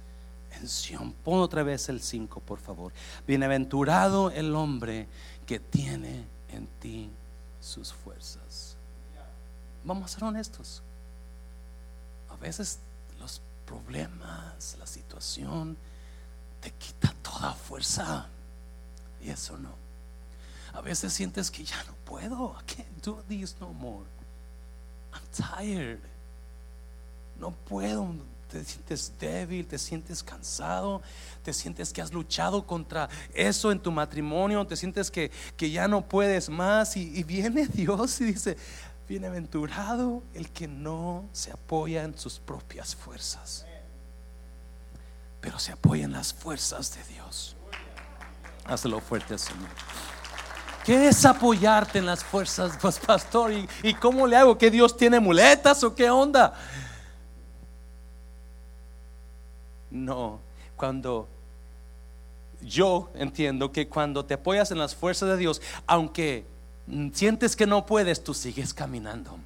en Sion. Pon otra vez el 5, por favor. Bienaventurado el hombre que tiene en ti sus fuerzas. Vamos a ser honestos. A veces los problemas, la situación, te quita toda fuerza. Y eso no. A veces sientes que ya no puedo. I can't do this no more. I'm tired. No puedo. Te sientes débil, te sientes cansado, te sientes que has luchado contra eso en tu matrimonio, te sientes que, que ya no puedes más. Y, y viene Dios y dice: Bienaventurado el que no se apoya en sus propias fuerzas, pero se apoya en las fuerzas de Dios. Hazlo fuerte, Señor. ¿Qué es apoyarte en las fuerzas, pues pastor? ¿Y, ¿Y, cómo le hago? ¿Que Dios tiene muletas o qué onda? No, cuando yo entiendo que cuando te apoyas en las fuerzas de Dios, aunque sientes que no puedes, tú sigues caminando.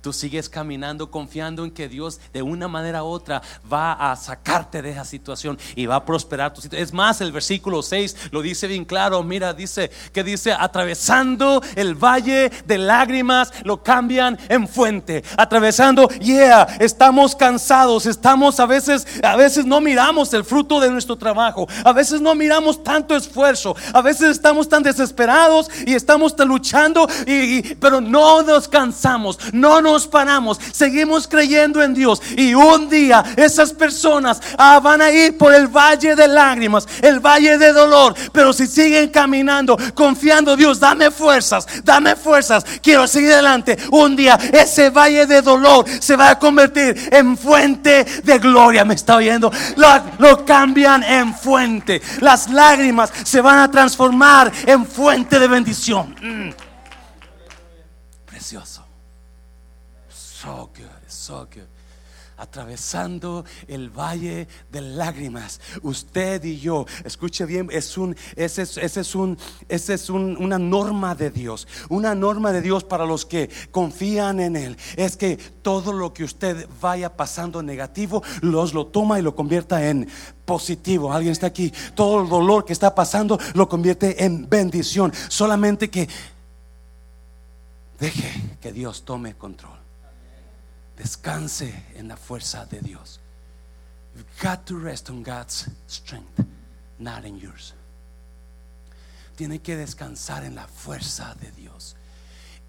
Tú sigues caminando confiando en que Dios de una manera u otra va a sacarte de esa situación y va a prosperar tu situación. Es más, el versículo 6 lo dice bien claro. Mira, dice que dice, atravesando el valle de lágrimas, lo cambian en fuente. Atravesando, yeah, estamos cansados, estamos a veces, a veces no miramos el fruto de nuestro trabajo. A veces no miramos tanto esfuerzo. A veces estamos tan desesperados y estamos tan luchando, y, pero no nos cansamos, no nos paramos, seguimos creyendo en Dios y un día esas personas ah, van a ir por el valle de lágrimas, el valle de dolor, pero si siguen caminando, confiando, Dios, dame fuerzas, dame fuerzas, quiero seguir adelante, un día ese valle de dolor se va a convertir en fuente de gloria, me está oyendo, lo, lo cambian en fuente, las lágrimas se van a transformar en fuente de bendición. Mm. Precioso. So good, so good. Atravesando el valle de lágrimas, usted y yo, escuche bien, es un, ese es, un, ese es un, una norma de Dios, una norma de Dios para los que confían en Él. Es que todo lo que usted vaya pasando negativo, los lo toma y lo convierta en positivo. Alguien está aquí, todo el dolor que está pasando lo convierte en bendición. Solamente que deje que Dios tome control. Descanse en la fuerza de Dios. You've got to rest on God's strength, not in yours. Tiene que descansar en la fuerza de Dios.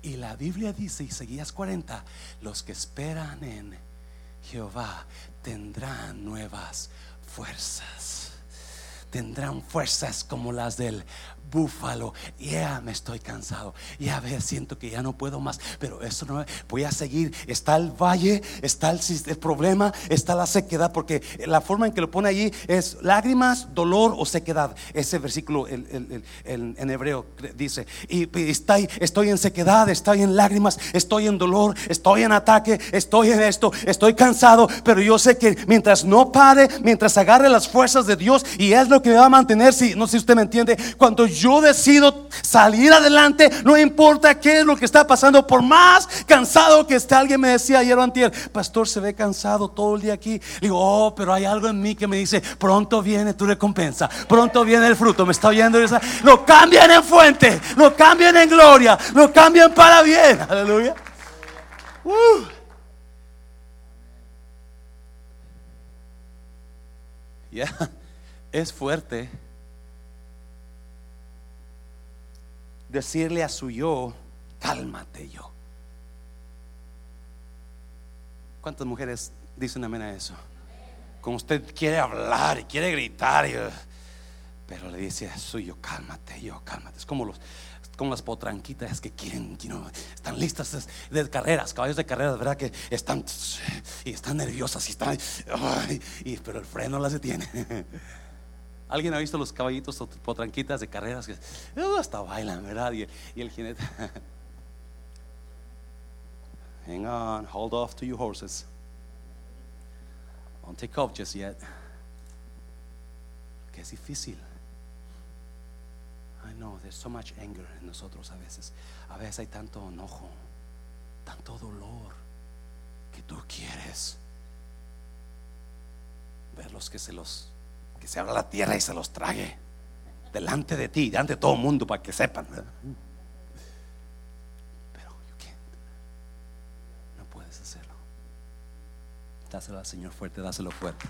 Y la Biblia dice, Isaías 40, los que esperan en Jehová tendrán nuevas fuerzas. Tendrán fuerzas como las del búfalo. Ya me estoy cansado. Ya ve, siento que ya no puedo más. Pero eso no voy a seguir. Está el valle, está el, el, problema, está la sequedad. Porque la forma en que lo pone allí es lágrimas, dolor o sequedad. Ese versículo el, en hebreo dice. Y, y estoy en sequedad, estoy en lágrimas, estoy en dolor, estoy en ataque, estoy en esto, estoy cansado. Pero yo sé que mientras no pare, mientras agarre las fuerzas de Dios y Él lo que me va a mantener? Si no sé si usted me entiende. Cuando yo decido salir adelante, no importa qué es lo que está pasando, por más cansado que esté, alguien me decía ayer o antier, pastor, se ve cansado todo el día aquí. Digo, oh, pero hay algo en mí que me dice, pronto viene tu recompensa, pronto viene el fruto. Me está oyendo. Lo cambian en fuente, lo cambian en gloria, lo cambian para bien. Aleluya. Uh. Es fuerte decirle a su yo, cálmate yo. ¿Cuántas mujeres dicen amén a eso? Como usted quiere hablar y quiere gritar, pero le dice a su yo, cálmate yo, cálmate. Es como los, las potranquitas que quieren, están listas de, carreras, caballos de carreras, ¿verdad? Que están y están nerviosas y están, y, pero el freno las detiene. ¿Alguien ha visto los caballitos potranquitas de carreras que hasta bailan, ¿verdad? Y, y el jinete. Hang on, hold off to your horses. Don't take off just yet. Que es difícil. I know there's so much anger en nosotros a veces. A veces hay tanto enojo, tanto dolor que tú quieres verlos que se los se abra la tierra y se los trague delante de ti, delante de todo el mundo para que sepan. Pero you. No puedes hacerlo. Dáselo al Señor fuerte, dáselo fuerte.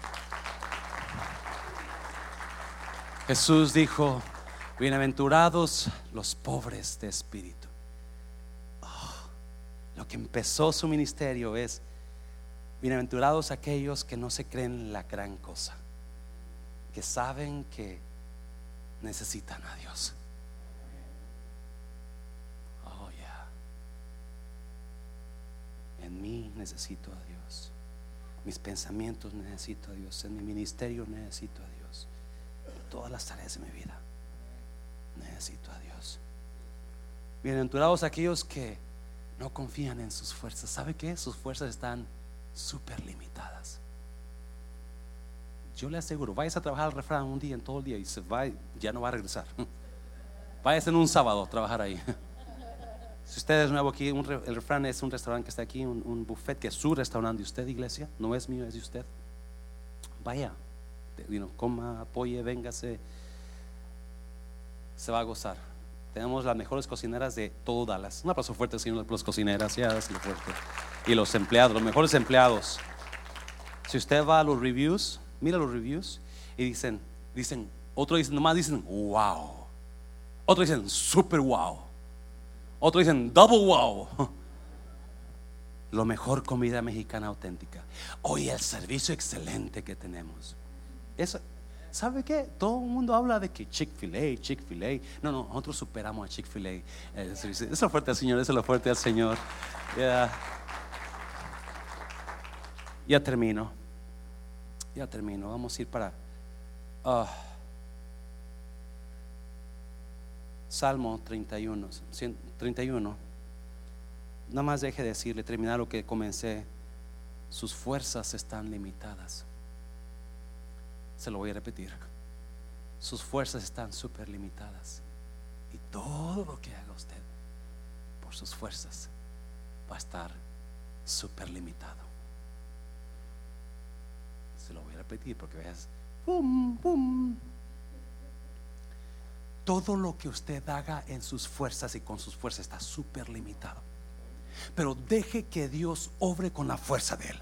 Jesús dijo, Bienaventurados los pobres de espíritu. Oh, lo que empezó su ministerio es, bienaventurados aquellos que no se creen la gran cosa, que saben que necesitan a Dios. Oh, ya. En mí necesito a Dios. Mis pensamientos necesito a Dios. En mi ministerio necesito a Dios. En todas las tareas de mi vida necesito a Dios. Bienaventurados aquellos que no confían en sus fuerzas. ¿Sabe qué? Sus fuerzas están súper limitadas. Yo le aseguro, vayas a trabajar al refrán un día en todo el día y se va, ya no va a regresar. Vayas en un sábado a trabajar ahí. Si usted es nuevo aquí, el refrán es un restaurante que está aquí, un, buffet que es su restaurante de usted, iglesia, no es mío, es de usted. Vaya, coma, apoye, véngase se va a gozar. Tenemos las mejores cocineras de todo Dallas. Un aplauso fuerte, señor, las cocineras. Ya, fuerte. Y los empleados, los mejores empleados. Si usted va a los reviews, mira los reviews y dicen, dicen, otro dicen, nomás dicen, wow. Otro dicen, super wow. Otro dicen, double wow. Lo mejor comida mexicana auténtica. Hoy el servicio excelente que tenemos. Eso, ¿Sabe qué? Todo el mundo habla de que Chick-fil-A, Chick-fil-A. No, no, nosotros superamos a Chick-fil-A. Eso es lo fuerte al Señor, eso es lo fuerte al Señor. Ya termino. Ya termino. Vamos a ir para ah, Salmo 31. 31. Nada más deje de decirle, terminar lo que comencé. Sus fuerzas están limitadas. Se lo voy a repetir. Sus fuerzas están súper limitadas. Y todo lo que haga usted por sus fuerzas va a estar súper limitado. Se lo voy a repetir porque veas, Todo lo que usted haga en sus fuerzas y con sus fuerzas está súper limitado. Pero deje que Dios obre con la fuerza de Él.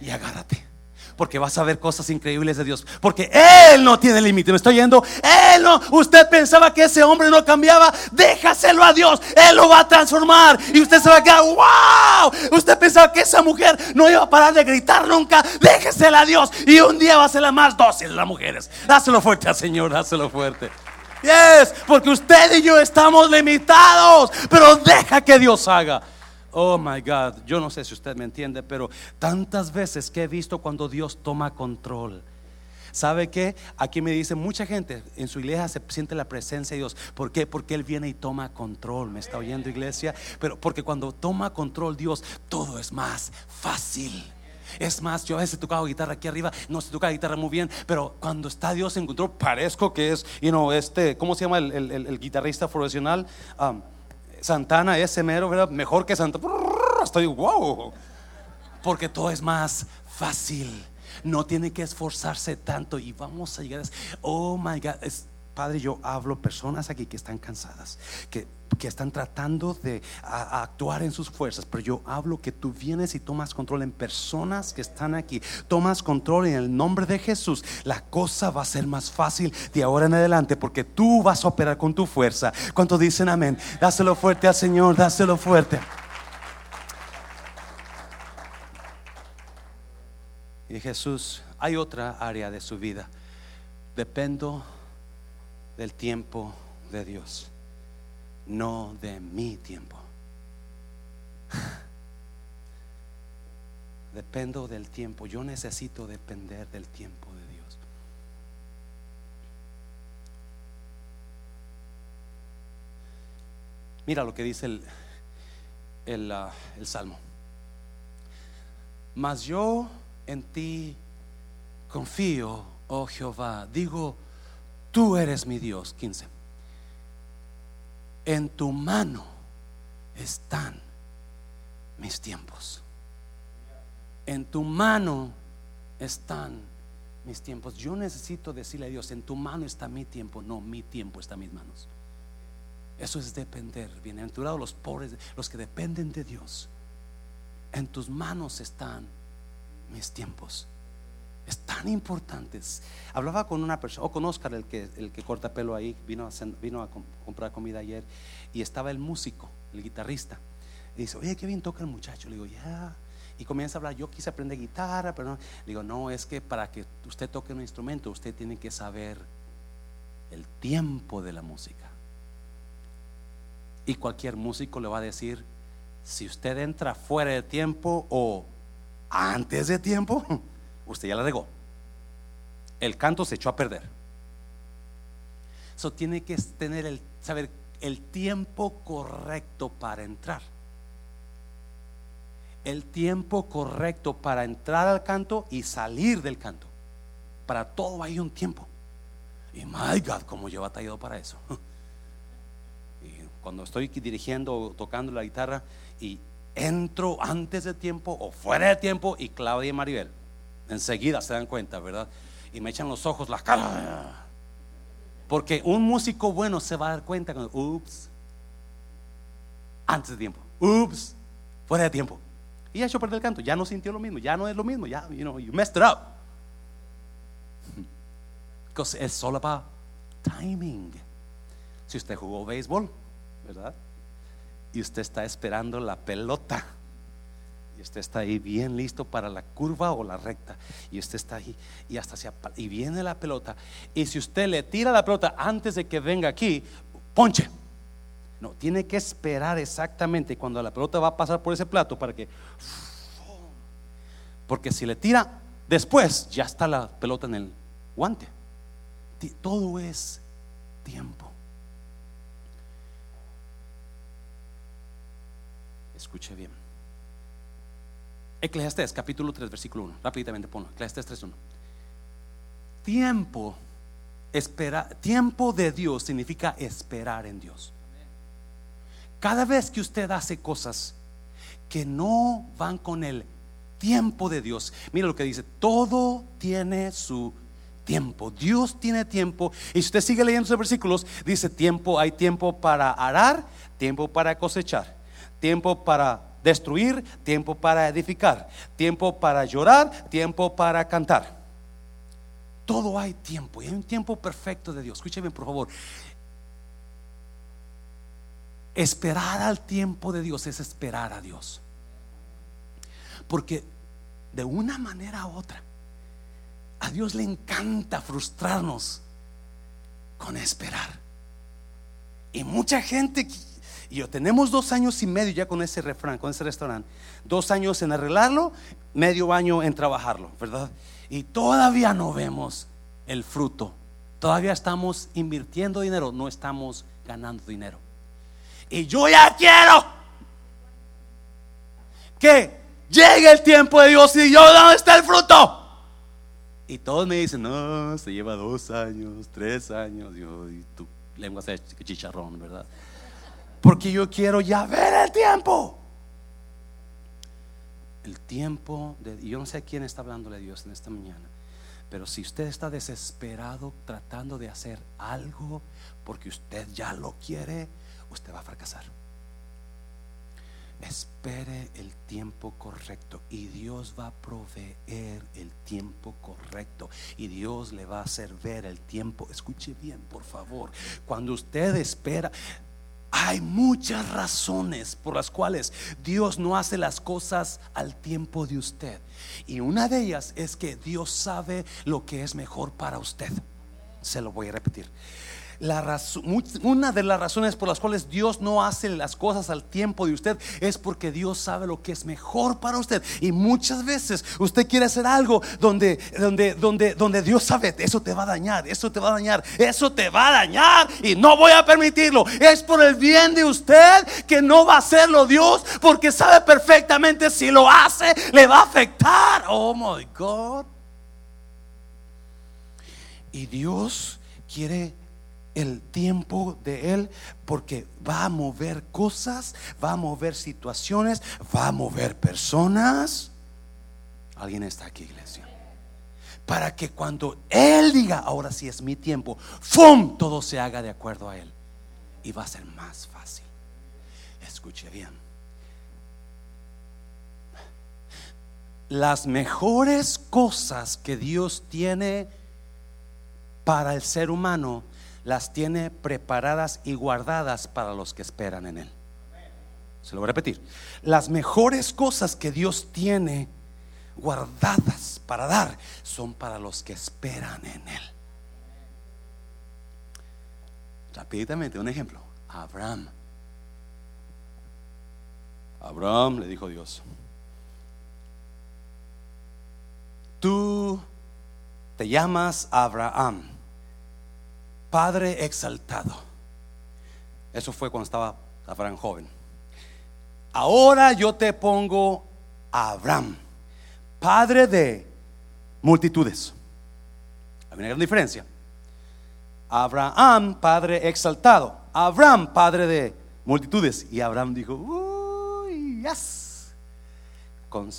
Y agárrate. Porque vas a ver cosas increíbles de Dios. Porque Él no tiene límite. Me estoy yendo. Él no. Usted pensaba que ese hombre no cambiaba. Déjaselo a Dios. Él lo va a transformar. Y usted se va a quedar. ¡Wow! Usted pensaba que esa mujer no iba a parar de gritar nunca. Déjesela a Dios. Y un día va a ser la más dócil las mujeres. Dáselo fuerte al Señor. Dáselo fuerte. Yes, porque usted y yo estamos limitados. Pero deja que Dios haga. Oh my God, yo no sé si usted me entiende, pero tantas veces que he visto cuando Dios toma control. ¿Sabe qué? Aquí me dice mucha gente en su iglesia se siente la presencia de Dios. ¿Por qué? Porque Él viene y toma control. ¿Me está oyendo iglesia? Pero porque cuando toma control Dios, todo es más fácil. Es más, yo a veces tocaba guitarra aquí arriba, no se toca guitarra muy bien, pero cuando está Dios en control, parezco que es, you know, este, ¿cómo se llama el, el- el- el guitarrista profesional? Um, Santana, ese mero, ¿verdad? Mejor que Santana. Estoy, wow. Porque todo es más fácil. No tiene que esforzarse tanto y vamos a llegar a... Oh my God. Padre, yo hablo personas aquí que están cansadas, que, que están tratando de actuar en sus fuerzas, pero yo hablo que tú vienes y tomas control en personas que están aquí. Tomas control en el nombre de Jesús. La cosa va a ser más fácil de ahora en adelante porque tú vas a operar con tu fuerza. ¿Cuántos dicen amén? Dáselo fuerte al Señor, dáselo fuerte. Y Jesús, hay otra área de su vida. Dependo del tiempo de Dios, no de mi tiempo. Dependo del tiempo. Yo necesito depender del tiempo de Dios. Mira lo que dice el, el, ah, Salmo. Mas yo en ti confío, oh Jehová. Digo, tú eres mi Dios. 15. En tu mano están mis tiempos. En tu mano están mis tiempos. Yo necesito decirle a Dios, en tu mano está mi tiempo. No, mi tiempo está en mis manos. Eso es depender. Bienaventurados los pobres, los que dependen de Dios. En tus manos están mis tiempos. Es tan importantes. Hablaba con una persona, o con Oscar, el que, el que corta pelo ahí, vino a, comprar comida ayer, y estaba el músico, el guitarrista. Y dice, oye, qué bien toca el muchacho. Le digo, ya. Y comienza a hablar, yo quise aprender guitarra, pero no. Le digo, no, es que para que usted toque un instrumento, usted tiene que saber el tiempo de la música. Y cualquier músico le va a decir, si usted entra fuera de tiempo o antes de tiempo, usted ya la regó. El canto se echó a perder. Eso tiene que tener el saber el tiempo correcto para entrar. El tiempo correcto para entrar al canto y salir del canto. Para todo hay un tiempo. Y my God, cómo yo he batallado para eso. Y cuando estoy dirigiendo o tocando la guitarra y entro antes de tiempo o fuera de tiempo y Claudia y Maribel enseguida se dan cuenta, ¿verdad? Y me echan los ojos, la cara. Porque un músico bueno se va a dar cuenta cuando, ups, antes de tiempo, ups, fuera de tiempo. Y ya echó perder el canto, ya no sintió lo mismo, ya no es lo mismo, ya, you know, you messed it up. Because it's all about timing. Si usted jugó béisbol, ¿verdad? Y usted está esperando la pelota. Y usted está ahí bien listo para la curva o la recta. Y usted está ahí y hasta se y viene la pelota. Y si usted le tira la pelota antes de que venga aquí, ponche. No, tiene que esperar exactamente cuando la pelota va a pasar por ese plato para que porque si le tira después, ya está la pelota en el guante. Todo es tiempo. Escuche bien. Eclesiastés capítulo 3 versículo 1. Rápidamente ponlo. Eclesiastés 3 1. Tiempo espera, tiempo de Dios significa esperar en Dios. Cada vez que usted hace cosas que no van con el tiempo de Dios, mira lo que dice, todo tiene su tiempo. Dios tiene tiempo. Y si usted sigue leyendo esos versículos, dice tiempo, hay tiempo para arar, tiempo para cosechar, tiempo para destruir, tiempo para edificar, tiempo para llorar, tiempo para cantar. Todo hay tiempo y hay un tiempo perfecto de Dios. Escúcheme por favor. Esperar al tiempo de Dios es esperar a Dios. Porque de una manera u otra, a Dios le encanta frustrarnos con esperar. Y mucha gente, y yo tenemos dos años y medio ya con ese refrán, con ese restaurante. Dos años en arreglarlo, medio año en trabajarlo, ¿verdad? Y todavía no vemos el fruto. Todavía estamos invirtiendo dinero, no estamos ganando dinero. Y yo ya quiero que llega el tiempo de Dios y yo, ¿dónde está el fruto? Y todos me dicen, no, se lleva dos años, tres años. Yo, y tu lengua se chicharrón, ¿verdad? Porque yo quiero ya ver el tiempo. El tiempo de yo no sé a quién está hablándole Dios en esta mañana, pero si usted está desesperado tratando de hacer algo porque usted ya lo quiere, usted va a fracasar. Espere el tiempo correcto y Dios va a proveer el tiempo correcto y Dios le va a hacer ver el tiempo. Escuche bien, por favor. Cuando usted espera, hay muchas razones por las cuales Dios no hace las cosas al tiempo de usted. Y una de ellas es que Dios sabe lo que es mejor para usted. Se lo voy a repetir una de las razones por las cuales Dios no hace las cosas al tiempo de usted es porque Dios sabe lo que es mejor para usted. Y muchas veces usted quiere hacer algo donde, donde, donde, donde Dios sabe, eso te va a dañar, eso te va a dañar, eso te va a dañar y no voy a permitirlo. Es por el bien de usted que no va a hacerlo Dios porque sabe perfectamente si lo hace le va a afectar. Oh my God. Y Dios quiere el tiempo de Él porque va a mover cosas, va a mover situaciones, va a mover personas. ¿Alguien está aquí, iglesia? Para que cuando Él diga, ahora sí es mi tiempo, ¡fum! Todo se haga de acuerdo a Él. Y va a ser más fácil. Escuche bien. Las mejores cosas que Dios tiene para el ser humano las tiene preparadas y guardadas para los que esperan en Él. Se lo voy a repetir. Las mejores cosas que Dios tiene guardadas para dar son para los que esperan en Él. Rápidamente, un ejemplo. Abraham. Abraham le dijo Dios, tú te llamas Abraham Padre exaltado. Eso fue cuando estaba Abraham joven. Ahora yo te pongo a Abraham, padre de multitudes. Hay una gran diferencia. Abraham, padre exaltado. Abraham, padre de multitudes. Y Abraham dijo, uy, yes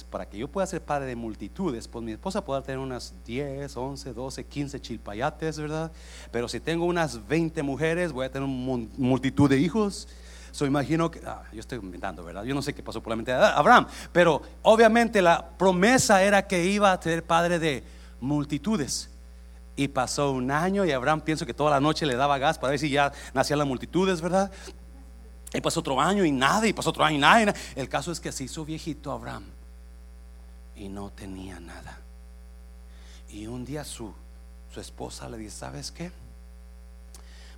para que yo pueda ser padre de multitudes, pues mi esposa puede tener unas 10, 11, 12, 15 chilpayates, ¿verdad? Pero si tengo unas 20 mujeres, voy a tener una multitud de hijos. So imagino que, ah, yo estoy inventando, ¿verdad? Yo no sé qué pasó por la mente de Abraham, pero obviamente la promesa era que iba a ser padre de multitudes. Y pasó un año y Abraham pienso que toda la noche le daba gas para ver si ya nacían las multitudes, ¿verdad? Y pasó otro año y nada, y pasó otro año y nada. El caso es que se hizo viejito Abraham y no tenía nada. Y un día su, su esposa le dice, ¿sabes qué?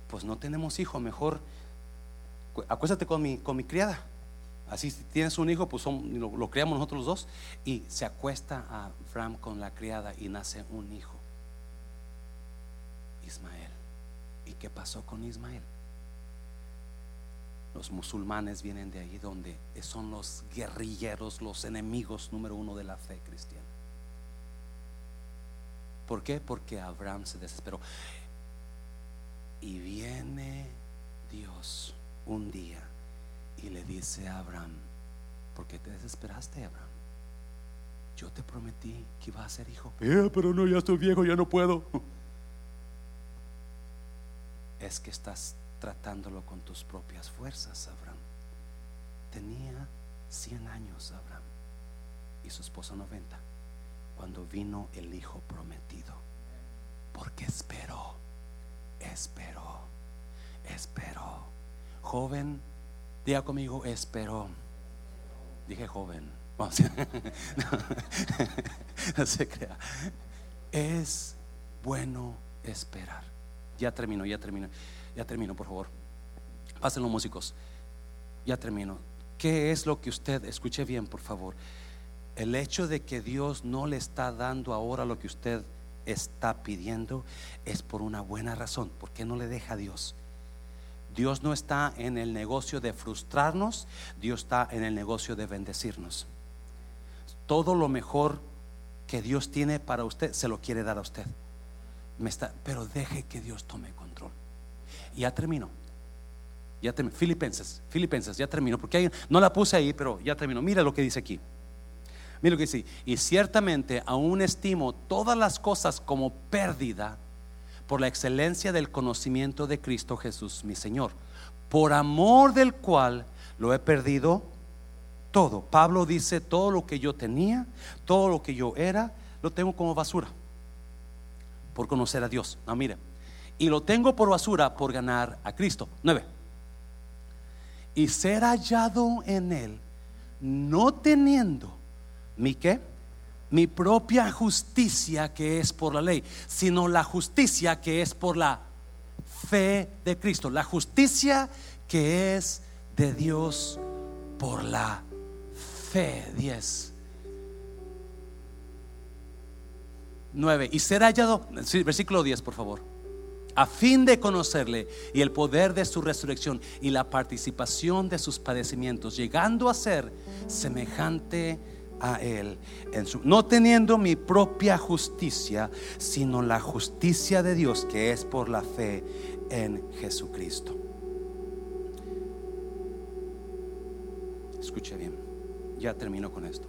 Pues no tenemos hijo, mejor acuéstate con mi, con mi criada. Así si tienes un hijo, pues lo, criamos nosotros los dos. Y se acuesta a Fram con la criada y nace un hijo. Ismael. ¿Y qué pasó con Ismael? Los musulmanes vienen de ahí donde son los guerrilleros, los enemigos número uno de la fe cristiana. ¿Por qué? Porque Abraham se desesperó. Y viene Dios un día y le dice a Abraham, ¿por qué te desesperaste, Abraham? Yo te prometí que iba a ser hijo. pero no, ya estoy viejo, ya no puedo. Es que estás tratándolo con tus propias fuerzas, Abraham. Tenía 100 años, Abraham, y su esposa 90, cuando vino el hijo prometido. Porque esperó, esperó, esperó. Joven, diga conmigo, esperó. Dije joven. Vamos, no se crea. Es bueno esperar. Ya termino, ya termino. Ya termino, por favor. Pásenlo, músicos. Ya termino. ¿Qué es lo que usted, escuche bien, por favor? El hecho de que Dios no le está dando ahora lo que usted está pidiendo es por una buena razón. ¿Por qué no le deja a Dios? Dios no está en el negocio de frustrarnos, Dios está en el negocio de bendecirnos. todo lo mejor que Dios tiene para usted, se lo quiere dar a usted. Me está, pero deje que Dios tome control. Ya termino. Ya termino. Filipenses, Filipenses, ya termino. Porque no la puse ahí, pero ya termino. Mira lo que dice aquí. Mira lo que dice. Y ciertamente aún estimo todas las cosas como pérdida por la excelencia del conocimiento de Cristo Jesús, mi Señor, por amor del cual lo he perdido todo. Pablo dice, todo lo que yo tenía, todo lo que yo era, lo tengo como basura por conocer a Dios. No, mire, y lo tengo por basura por ganar a Cristo. Nueve. Y ser hallado en Él, no teniendo mi qué, mi propia justicia que es por la ley, sino la justicia que es por la fe de Cristo, la justicia que es de Dios por la fe. 10. 9. Y será hallado, versículo 10, por favor. A fin de conocerle y el poder de su resurrección y la participación de sus padecimientos, llegando a ser semejante a Él, en su, no teniendo mi propia justicia, sino la justicia de Dios que es por la fe en Jesucristo. Escuche bien, ya termino con esto.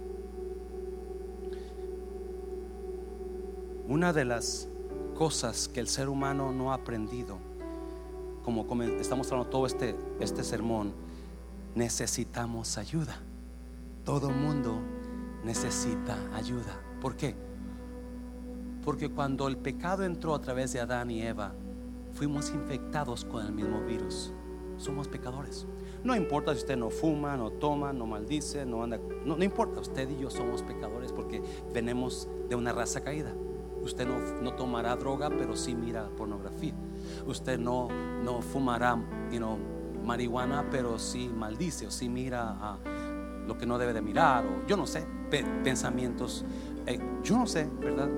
Una de las cosas que el ser humano no ha aprendido, como estamos hablando todo este, este sermón, necesitamos ayuda. Todo mundo necesita ayuda. ¿Por qué? Porque cuando el pecado entró a través de Adán y Eva, fuimos infectados con el mismo virus. Somos pecadores. No importa si usted no fuma, no toma, no maldice, no anda. No, no importa, usted y yo somos pecadores porque venimos de una raza caída. Usted no, tomará droga, pero sí mira pornografía. Usted no, no fumará marihuana, pero sí maldice o sí mira a lo que no debe de mirar. O yo no sé, pensamientos. Eh, yo no sé, ¿verdad?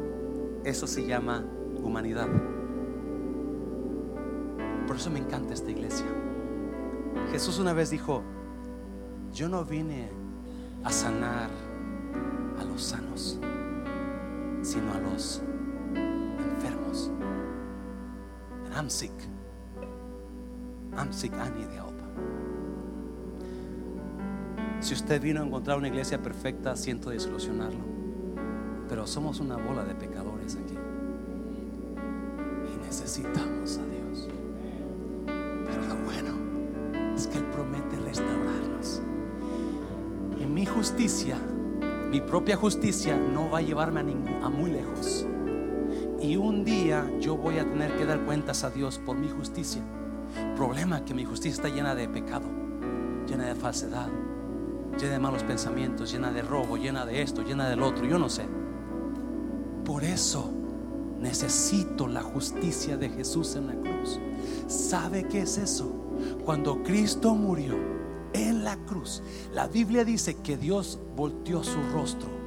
Eso se llama humanidad. Por eso me encanta esta iglesia. Jesús una vez dijo, yo no vine a sanar a los sanos, sino a los And I'm sick. I'm sick. I need help. Si usted vino a encontrar una iglesia perfecta, siento desilusionarlo. Pero somos una bola de pecadores aquí. Y necesitamos a Dios. Pero lo bueno es que Él promete restaurarnos. Y mi justicia, mi propia justicia, no va a llevarme a, a muy lejos. Y un día yo voy a tener que dar cuentas a Dios por mi justicia. Problema que mi justicia está llena de pecado, llena de falsedad, llena de malos pensamientos, llena de robo, llena de esto, llena del otro, yo no sé. Por eso necesito la justicia de Jesús en la cruz. ¿Sabe qué es eso? Cuando Cristo murió en la cruz, la Biblia dice que Dios volteó su rostro.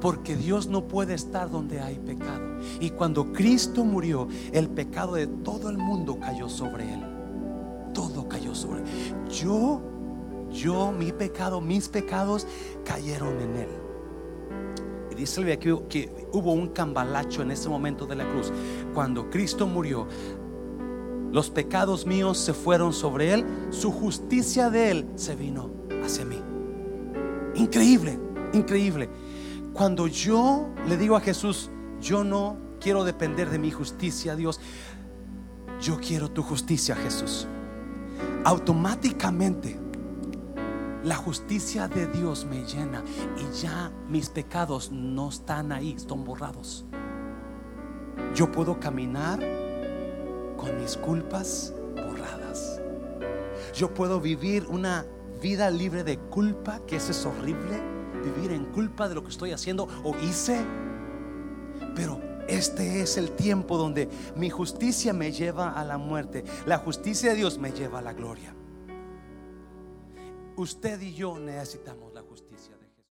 Porque Dios no puede estar donde hay pecado. Y cuando Cristo murió, el pecado de todo el mundo cayó sobre él. Todo cayó sobre él. Yo yo, mi pecado, mis pecados cayeron en él. Y dice el que, que hubo un cambalacho en ese momento de la cruz. Cuando Cristo murió, los pecados míos se fueron sobre él, su justicia de él se vino hacia mí. Increíble, increíble. Cuando yo le digo a Jesús, yo no quiero depender de mi justicia, Dios, yo quiero tu justicia, Jesús. Automáticamente la justicia de Dios me llena y ya mis pecados no están ahí, están borrados. Yo puedo caminar con mis culpas borradas. Yo puedo vivir una vida libre de culpa, que eso es horrible, vivir en culpa de lo que estoy haciendo o hice. Pero este es el tiempo donde mi justicia me lleva a la muerte, la justicia de Dios me lleva a la gloria. Usted y yo necesitamos.